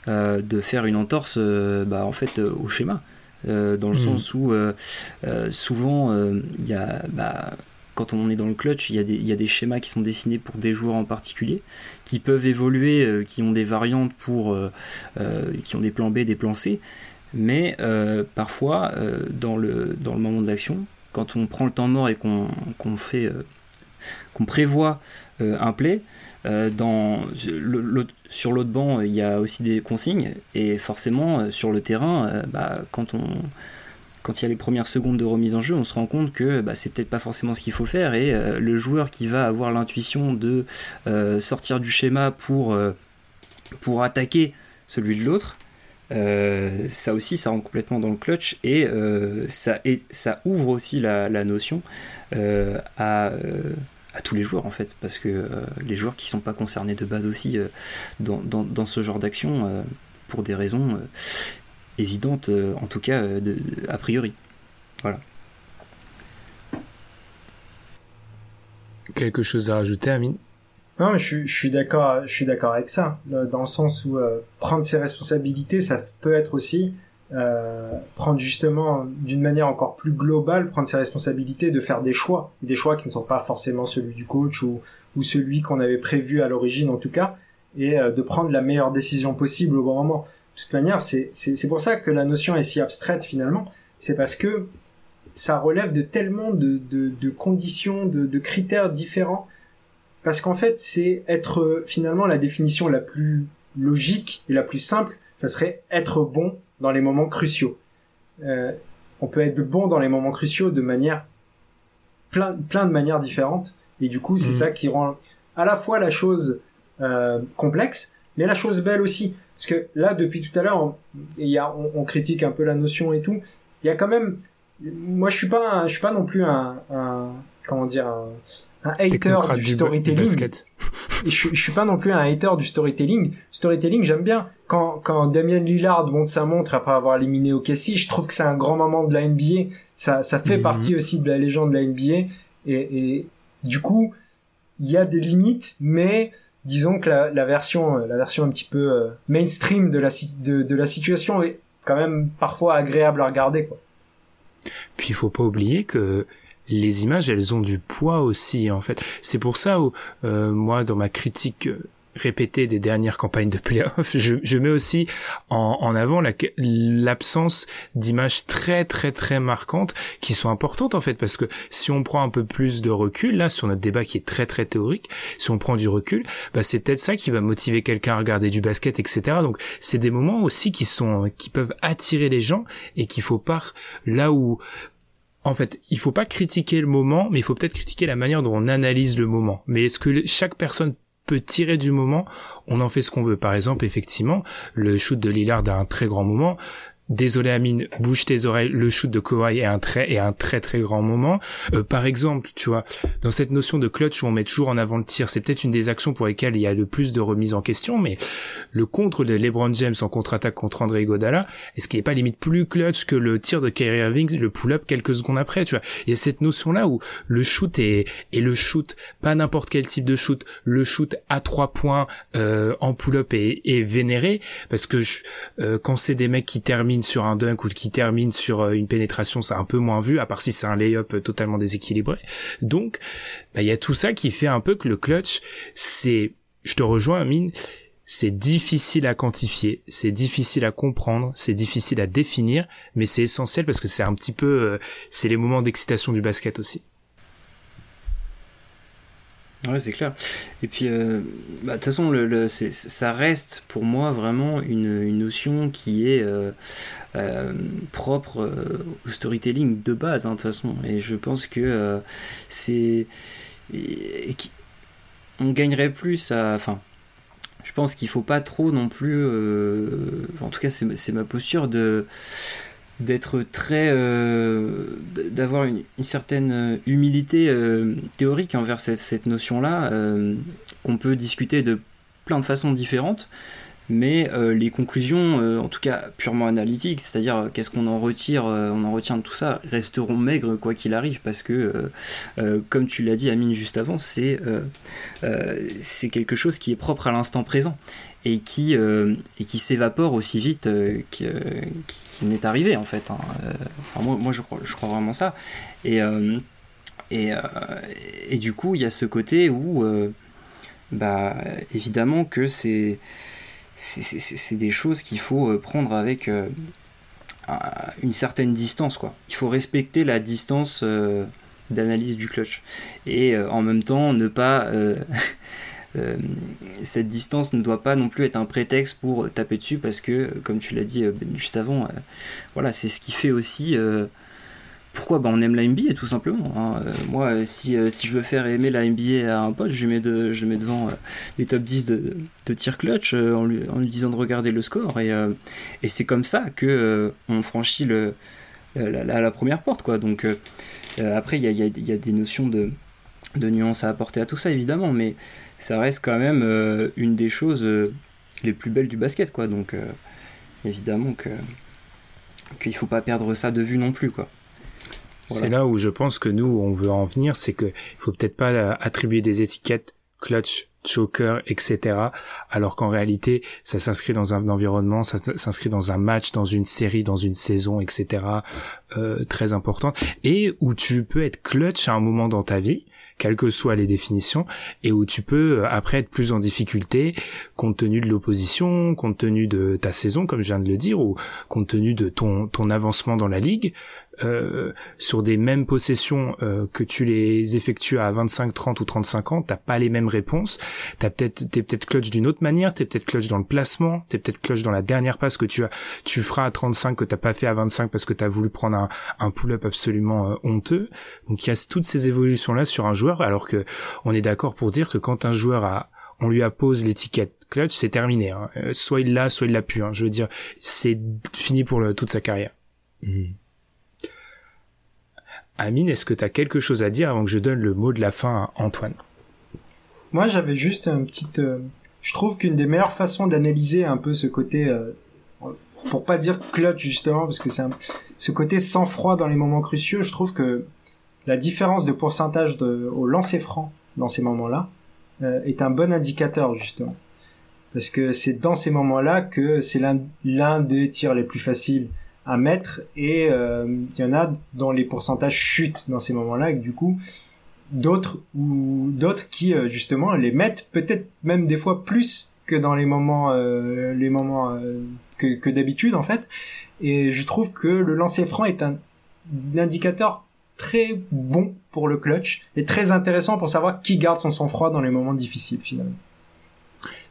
de faire une entorse, bah, en fait, au schéma. Euh, dans le hmm. sens où euh, euh, souvent il y a bah, quand on est dans le clutch, il y, a des, il y, a des, schémas qui sont dessinés pour des joueurs en particulier, qui peuvent évoluer, qui ont des variantes pour, qui ont des plans B, des plans C, mais parfois dans, le, dans le moment de l'action, quand on prend le temps mort et qu'on fait, qu'on prévoit un play, euh, sur l'autre banc, il y a aussi des consignes, et forcément, euh, sur le terrain, euh, bah, quand il y a les premières secondes de remise en jeu, on se rend compte que bah, c'est peut-être pas forcément ce qu'il faut faire. Et le joueur qui va avoir l'intuition de sortir du schéma pour, pour attaquer celui de l'autre, ça aussi ça rentre complètement dans le clutch. Et, ça, ouvre aussi la notion à à tous les joueurs en fait, parce que euh, les joueurs qui sont pas concernés de base aussi euh, dans, dans, ce genre d'action, euh, pour des raisons évidentes, en tout cas de, a priori. Voilà. Quelque chose à rajouter, Amine? Non, je, je suis d'accord, je suis d'accord avec ça, dans le sens où prendre ses responsabilités, ça peut être aussi euh, prendre justement d'une manière encore plus globale, prendre ses responsabilités de faire des choix, des choix qui ne sont pas forcément celui du coach ou, ou celui qu'on avait prévu à l'origine en tout cas, et euh, de prendre la meilleure décision possible au bon moment. De toute manière, c'est pour ça que la notion est si abstraite finalement, c'est parce que ça relève de tellement de, de, de conditions, de, de critères différents, parce qu'en fait, c'est être finalement la définition la plus logique et la plus simple, ça serait être bon dans les moments cruciaux. Euh, on peut être bon dans les moments cruciaux de manière plein plein de manières différentes et du coup c'est Mhm. ça qui rend à la fois la chose euh, complexe mais la chose belle aussi parce que là depuis tout à l'heure on, il y a, on, on critique un peu la notion et tout il y a quand même moi je suis pas un- je suis pas non plus un, un comment dire un, un hater du du, ba- du storytelling je, je suis pas non plus un hater du storytelling. Storytelling, j'aime bien. Quand, quand Damien Lillard monte sa montre après avoir éliminé OKC, je trouve que c'est un grand moment de la NBA. Ça, ça fait Mhm. partie aussi de la légende de la NBA. Et, et du coup, il y a des limites, mais disons que la, la version, la version un petit peu euh, mainstream de la, de, de la situation est quand même parfois agréable à regarder, quoi. Puis il faut pas oublier que les images, elles ont du poids aussi, en fait. C'est pour ça où, euh, moi, dans ma critique euh, répétée des dernières campagnes de playoffs, je, je mets aussi en, en avant la- l'absence d'images très, très, très marquantes qui sont importantes, en fait, parce que si on prend un peu plus de recul, là, sur notre débat qui est très, très théorique, si on prend du recul, bah, c'est peut-être ça qui va motiver quelqu'un à regarder du basket, etc. Donc, c'est des moments aussi qui sont, qui peuvent attirer les gens et qu'il faut pas, là où, en fait, il faut pas critiquer le moment, mais il faut peut-être critiquer la manière dont on analyse le moment. Mais est-ce que chaque personne peut tirer du moment? On en fait ce qu'on veut. Par exemple, effectivement, le shoot de Lillard a un très grand moment. Désolé Amine, bouge tes oreilles. Le shoot de Kawhi est un très est un très très grand moment. Euh, par exemple, tu vois, dans cette notion de clutch où on met toujours en avant le tir, c'est peut-être une des actions pour lesquelles il y a le plus de remise en question. Mais le contre de LeBron James en contre-attaque contre André Godala, est-ce qu'il n'est pas limite plus clutch que le tir de Kyrie Irving, le pull-up quelques secondes après, tu vois Il y a cette notion-là où le shoot est, et le shoot, pas n'importe quel type de shoot, le shoot à trois points euh, en pull-up est, est vénéré, parce que je- euh, quand c'est des mecs qui terminent sur un dunk ou qui terminent sur euh, une pénétration, c'est un peu moins vu, à part si c'est un lay-up euh, totalement déséquilibré. Donc, bah, il y a tout ça qui fait un peu que le clutch, c'est, je te rejoins Amine, c'est difficile à quantifier, c'est difficile à comprendre, c'est difficile à définir, mais c'est essentiel parce que c'est un petit peu, euh, c'est les moments d'excitation du basket aussi. Ouais, c'est clair. Et puis, euh, bah, de toute façon, le, le- ça reste pour moi vraiment une, une notion qui est euh, euh, propre euh, au storytelling de base, hein, de toute façon. Et je pense que euh, c'est. on gagnerait plus à. Enfin, je pense qu'il faut pas trop non plus. euh, en tout cas, c'est ma posture de d'être très euh, d'avoir une, certaine euh, humilité euh, théorique envers cette, notion là qu'on peut discuter de plein de façons différentes mais les conclusions en tout cas purement analytiques c'est à dire qu'est-ce qu'on en retire on en retient de tout ça resteront maigres quoi qu'il arrive parce que comme tu l'as dit Amine juste avant c'est quelque chose qui est propre à l'instant présent et qui euh, et qui s'évapore aussi vite euh, qui, euh, qui- qui n'est arrivé en fait. hein. Euh, moi, je, crois, vraiment ça. Et, et, et du coup, il y a ce côté où, bah, évidemment que c'est c'est- des choses qu'il faut prendre avec un- une certaine distance. Quoi. Il faut respecter la distance d'analyse du clutch. Et en même temps, ne pas... euh, cette distance ne doit pas non plus être un prétexte pour taper dessus parce que, comme tu l'as dit euh, juste avant, euh, voilà, c'est ce qui fait aussi pourquoi bah, on aime la NBA tout simplement. hein. Moi, si, je veux faire aimer la NBA à un pote, je mets, devant des top 10 de, tir clutch en, lui, disant de regarder le score et, c'est comme ça que on franchit la, première porte. Donc après, il y a, des notions de nuances à apporter à tout ça évidemment, mais ça reste quand même euh, une des choses euh, les plus belles du basket, quoi. Donc, euh, évidemment que qu'il faut pas perdre ça de vue non plus, quoi. C'est là où je pense que nous, on veut en venir, c'est que faut peut-être pas euh, attribuer des étiquettes clutch choker, etc. Alors qu'en réalité, ça s'inscrit dans un environnement, ça s'inscrit dans un match, dans une série, dans une saison, etc. Euh, très important et où tu peux être clutch à un moment dans ta vie quelles que soient les définitions, et où tu peux euh, après être plus en difficulté compte tenu de l'opposition, compte tenu de ta saison, comme je viens de le dire, ou compte tenu de ton, ton avancement dans la ligue, euh, sur des mêmes possessions euh, que tu les effectues à 25, 30 ou 35 ans, t'as pas les mêmes réponses. T'as peut-être, t'es peut-être clutch d'une autre manière, t'es peut-être clutch dans le placement, t'es peut-être clutch dans la dernière passe que tu as, tu feras à 35 que t'as pas fait à 25 parce que t'as voulu prendre un, un pull-up absolument euh, honteux. Donc il y a toutes ces évolutions là sur un joueur, alors que on est d'accord pour dire que quand un joueur a, on lui appose l'étiquette clutch, c'est terminé. Hein. Soit il l'a, soit il l'a plus. Hein. Je veux dire, c'est fini pour toute sa carrière. Mmh. Amine, est-ce que tu as quelque chose à dire avant que je donne le mot de la fin à Antoine? Moi, j'avais juste un petit... Euh, je trouve qu'une des meilleures façons d'analyser un peu ce côté... Euh, pour pas dire clutch, justement, parce que c'est ce côté sans-froid dans les moments cruciaux, je trouve que la différence de pourcentage de, au lancer franc dans ces moments-là euh, est un bon indicateur, justement. Parce que c'est dans ces moments-là que c'est l'un des tirs les plus faciles à mettre et euh, il y en a dont les pourcentages chutent dans ces moments-là et du coup d'autres ou d'autres qui euh, justement les mettent peut-être même des fois plus que dans les moments euh, les moments que, que d'habitude en fait et je trouve que le lancer franc est un, indicateur très bon pour le clutch et très intéressant pour savoir qui garde son sang-froid dans les moments difficiles finalement.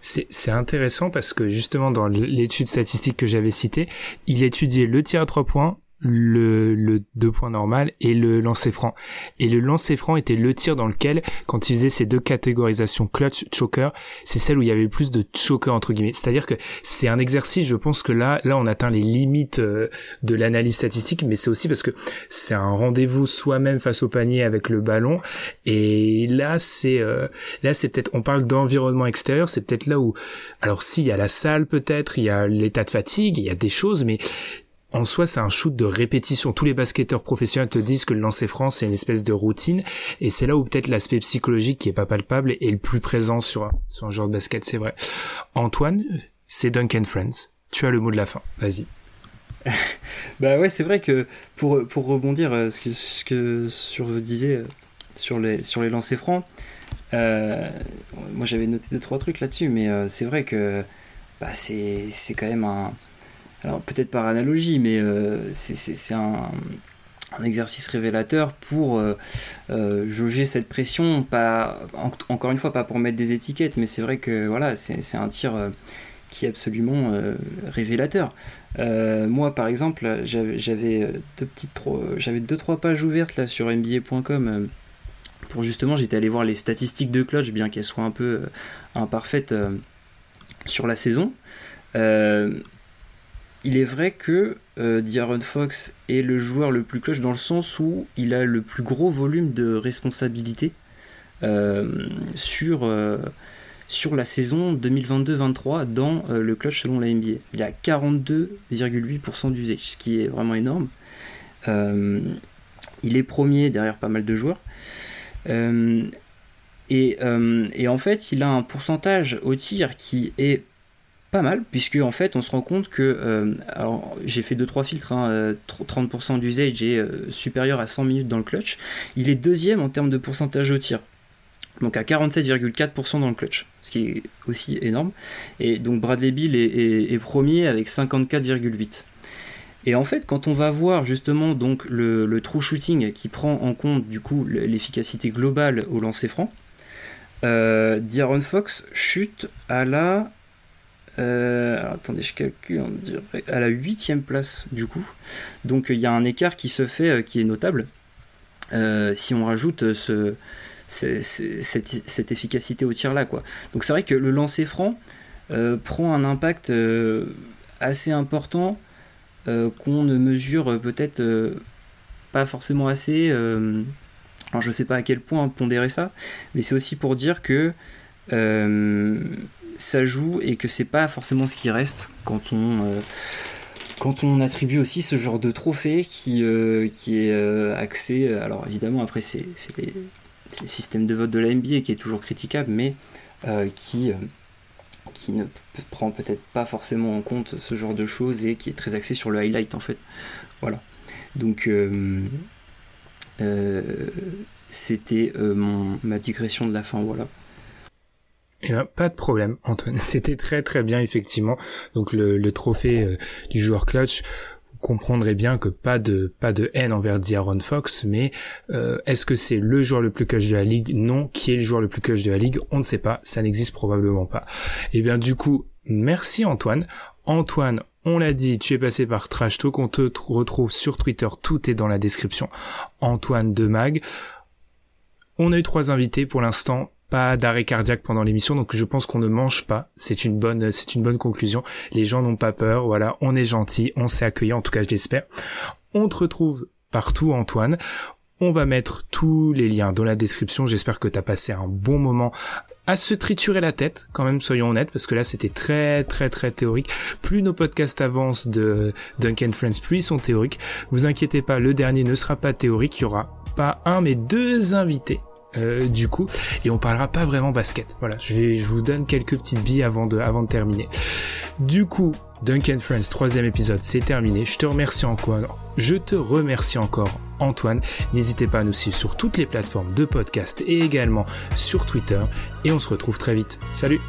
C'est intéressant parce que justement dans l'étude statistique que j'avais citée, il étudiait le tir à trois points, le, le deux points normal et le lancer franc. Et le lancer franc était le tir dans lequel, quand il faisait ces deux catégorisations clutch, choker, c'est celle où il y avait le plus de choker entre guillemets. C'est-à-dire que c'est un exercice, je pense que là, là on atteint les limites euh, de l'analyse statistique, mais c'est aussi parce que c'est un rendez-vous soi-même face au panier avec le ballon. Et là, c'est euh, là c'est peut-être, on parle d'environnement extérieur, c'est peut-être là où, alors si il y a la salle peut-être, il y a l'état de fatigue, il y a des choses, mais en soi, c'est un shoot de répétition. Tous les basketteurs professionnels te disent que le lancer franc, c'est une espèce de routine. Et c'est là où peut-être l'aspect psychologique qui est pas palpable est le plus présent sur un, sur un joueur de basket, c'est vrai. Antoine, c'est Duncan Friends. Tu as le mot de la fin. Vas-y. bah ouais, c'est vrai que pour, pour rebondir euh, ce que, ce que sur disiez euh, sur les, sur les lancers francs, euh, moi j'avais noté deux trois trucs là-dessus, mais c'est vrai que bah, c'est quand même un alors peut-être par analogie, mais euh, c'est un, exercice révélateur pour euh, euh, jauger cette pression, pas encore une fois pas pour mettre des étiquettes, mais c'est vrai que voilà, c'est un tir qui est absolument révélateur. moi, par exemple, j'avais deux petites, j'avais deux trois pages ouvertes là sur NBA.com pour justement, j'étais allé voir les statistiques de clutch, bien qu'elles soient un peu imparfaites sur la saison il est vrai que euh, Fox est le joueur le plus clutch dans le sens où il a le plus gros volume de responsabilité euh, sur, euh, sur la saison 2022-23 dans euh, le clutch selon la NBA. Il a 42,8% d'usage, ce qui est vraiment énorme. il est premier derrière pas mal de joueurs. Et, et, en fait, il a un pourcentage au tir qui est pas mal, puisque en fait on se rend compte que, euh, alors j'ai fait 2-3 filtres, 30% hein, euh, d'usage est euh, supérieur à 100 minutes dans le clutch, il est deuxième en termes de pourcentage au tir, donc à 47,4% dans le clutch, ce qui est aussi énorme, et donc Bradley Bill est, premier avec 54,8%. Et en fait, quand on va voir justement donc le, le true shooting qui prend en compte du coup l'efficacité globale au lancer franc, euh, Fox chute à la euh, attendez, je calcule, on dirait à la huitième place du coup. Donc il y a un écart qui se fait euh, qui est notable. Euh, si on rajoute ce, cette, efficacité au tir là quoi. Donc c'est vrai que le lancer franc prend un impact assez important qu'on ne mesure peut-être pas forcément assez. alors je sais pas à quel point pondérer ça, mais c'est aussi pour dire que ça joue et que c'est pas forcément ce qui reste quand on euh, quand on attribue aussi ce genre de trophée qui, euh, qui est euh, axé, alors évidemment après c'est les, systèmes de vote de la NBA qui est toujours critiquable, mais qui qui ne prend peut-être pas forcément en compte ce genre de choses et qui est très axé sur le highlight en fait. Voilà. Donc c'était mon ma digression de la fin, voilà. Eh ben, pas de problème, Antoine. C'était très très bien effectivement. Donc le, trophée du joueur clutch comprendrez bien que pas de pas de haine envers D'Aaron Fox, mais euh, est-ce que c'est le joueur le plus clutch de la ligue? Non. Qui est le joueur le plus clutch de la ligue? On ne sait pas. Ça n'existe probablement pas. Et eh bien du coup, merci Antoine. Antoine, on l'a dit, tu es passé par Trash Talk. On te retrouve sur Twitter. Tout est dans la description. Antoine de Mag. On a eu trois invités pour l'instant pas d'arrêt cardiaque pendant l'émission, donc je pense qu'on ne mange pas. C'est une bonne, c'est une bonne conclusion. Les gens n'ont pas peur. Voilà, on est gentil, on s'est accueilli. En tout cas, je l'espère. On te retrouve partout, Antoine. On va mettre tous les liens dans la description. J'espère que tu as passé un bon moment à se triturer la tête, quand même, soyons honnêtes, parce que là, c'était très, très, très théorique. Plus nos podcasts avancent de Duncan Friends, plus ils sont théoriques. Vous inquiétez pas, le dernier ne sera pas théorique. Il y aura pas un, mais deux invités euh, du coup et on parlera pas vraiment basket. Voilà je vais vous donne quelques petites billes avant de avant de terminer. Du coup Duncan Friends troisième épisode c'est terminé. Je te remercie encore. Je te remercie encore Antoine. N'hésitez pas à nous suivre sur toutes les plateformes de podcast et également sur Twitter. Et on se retrouve très vite. Salut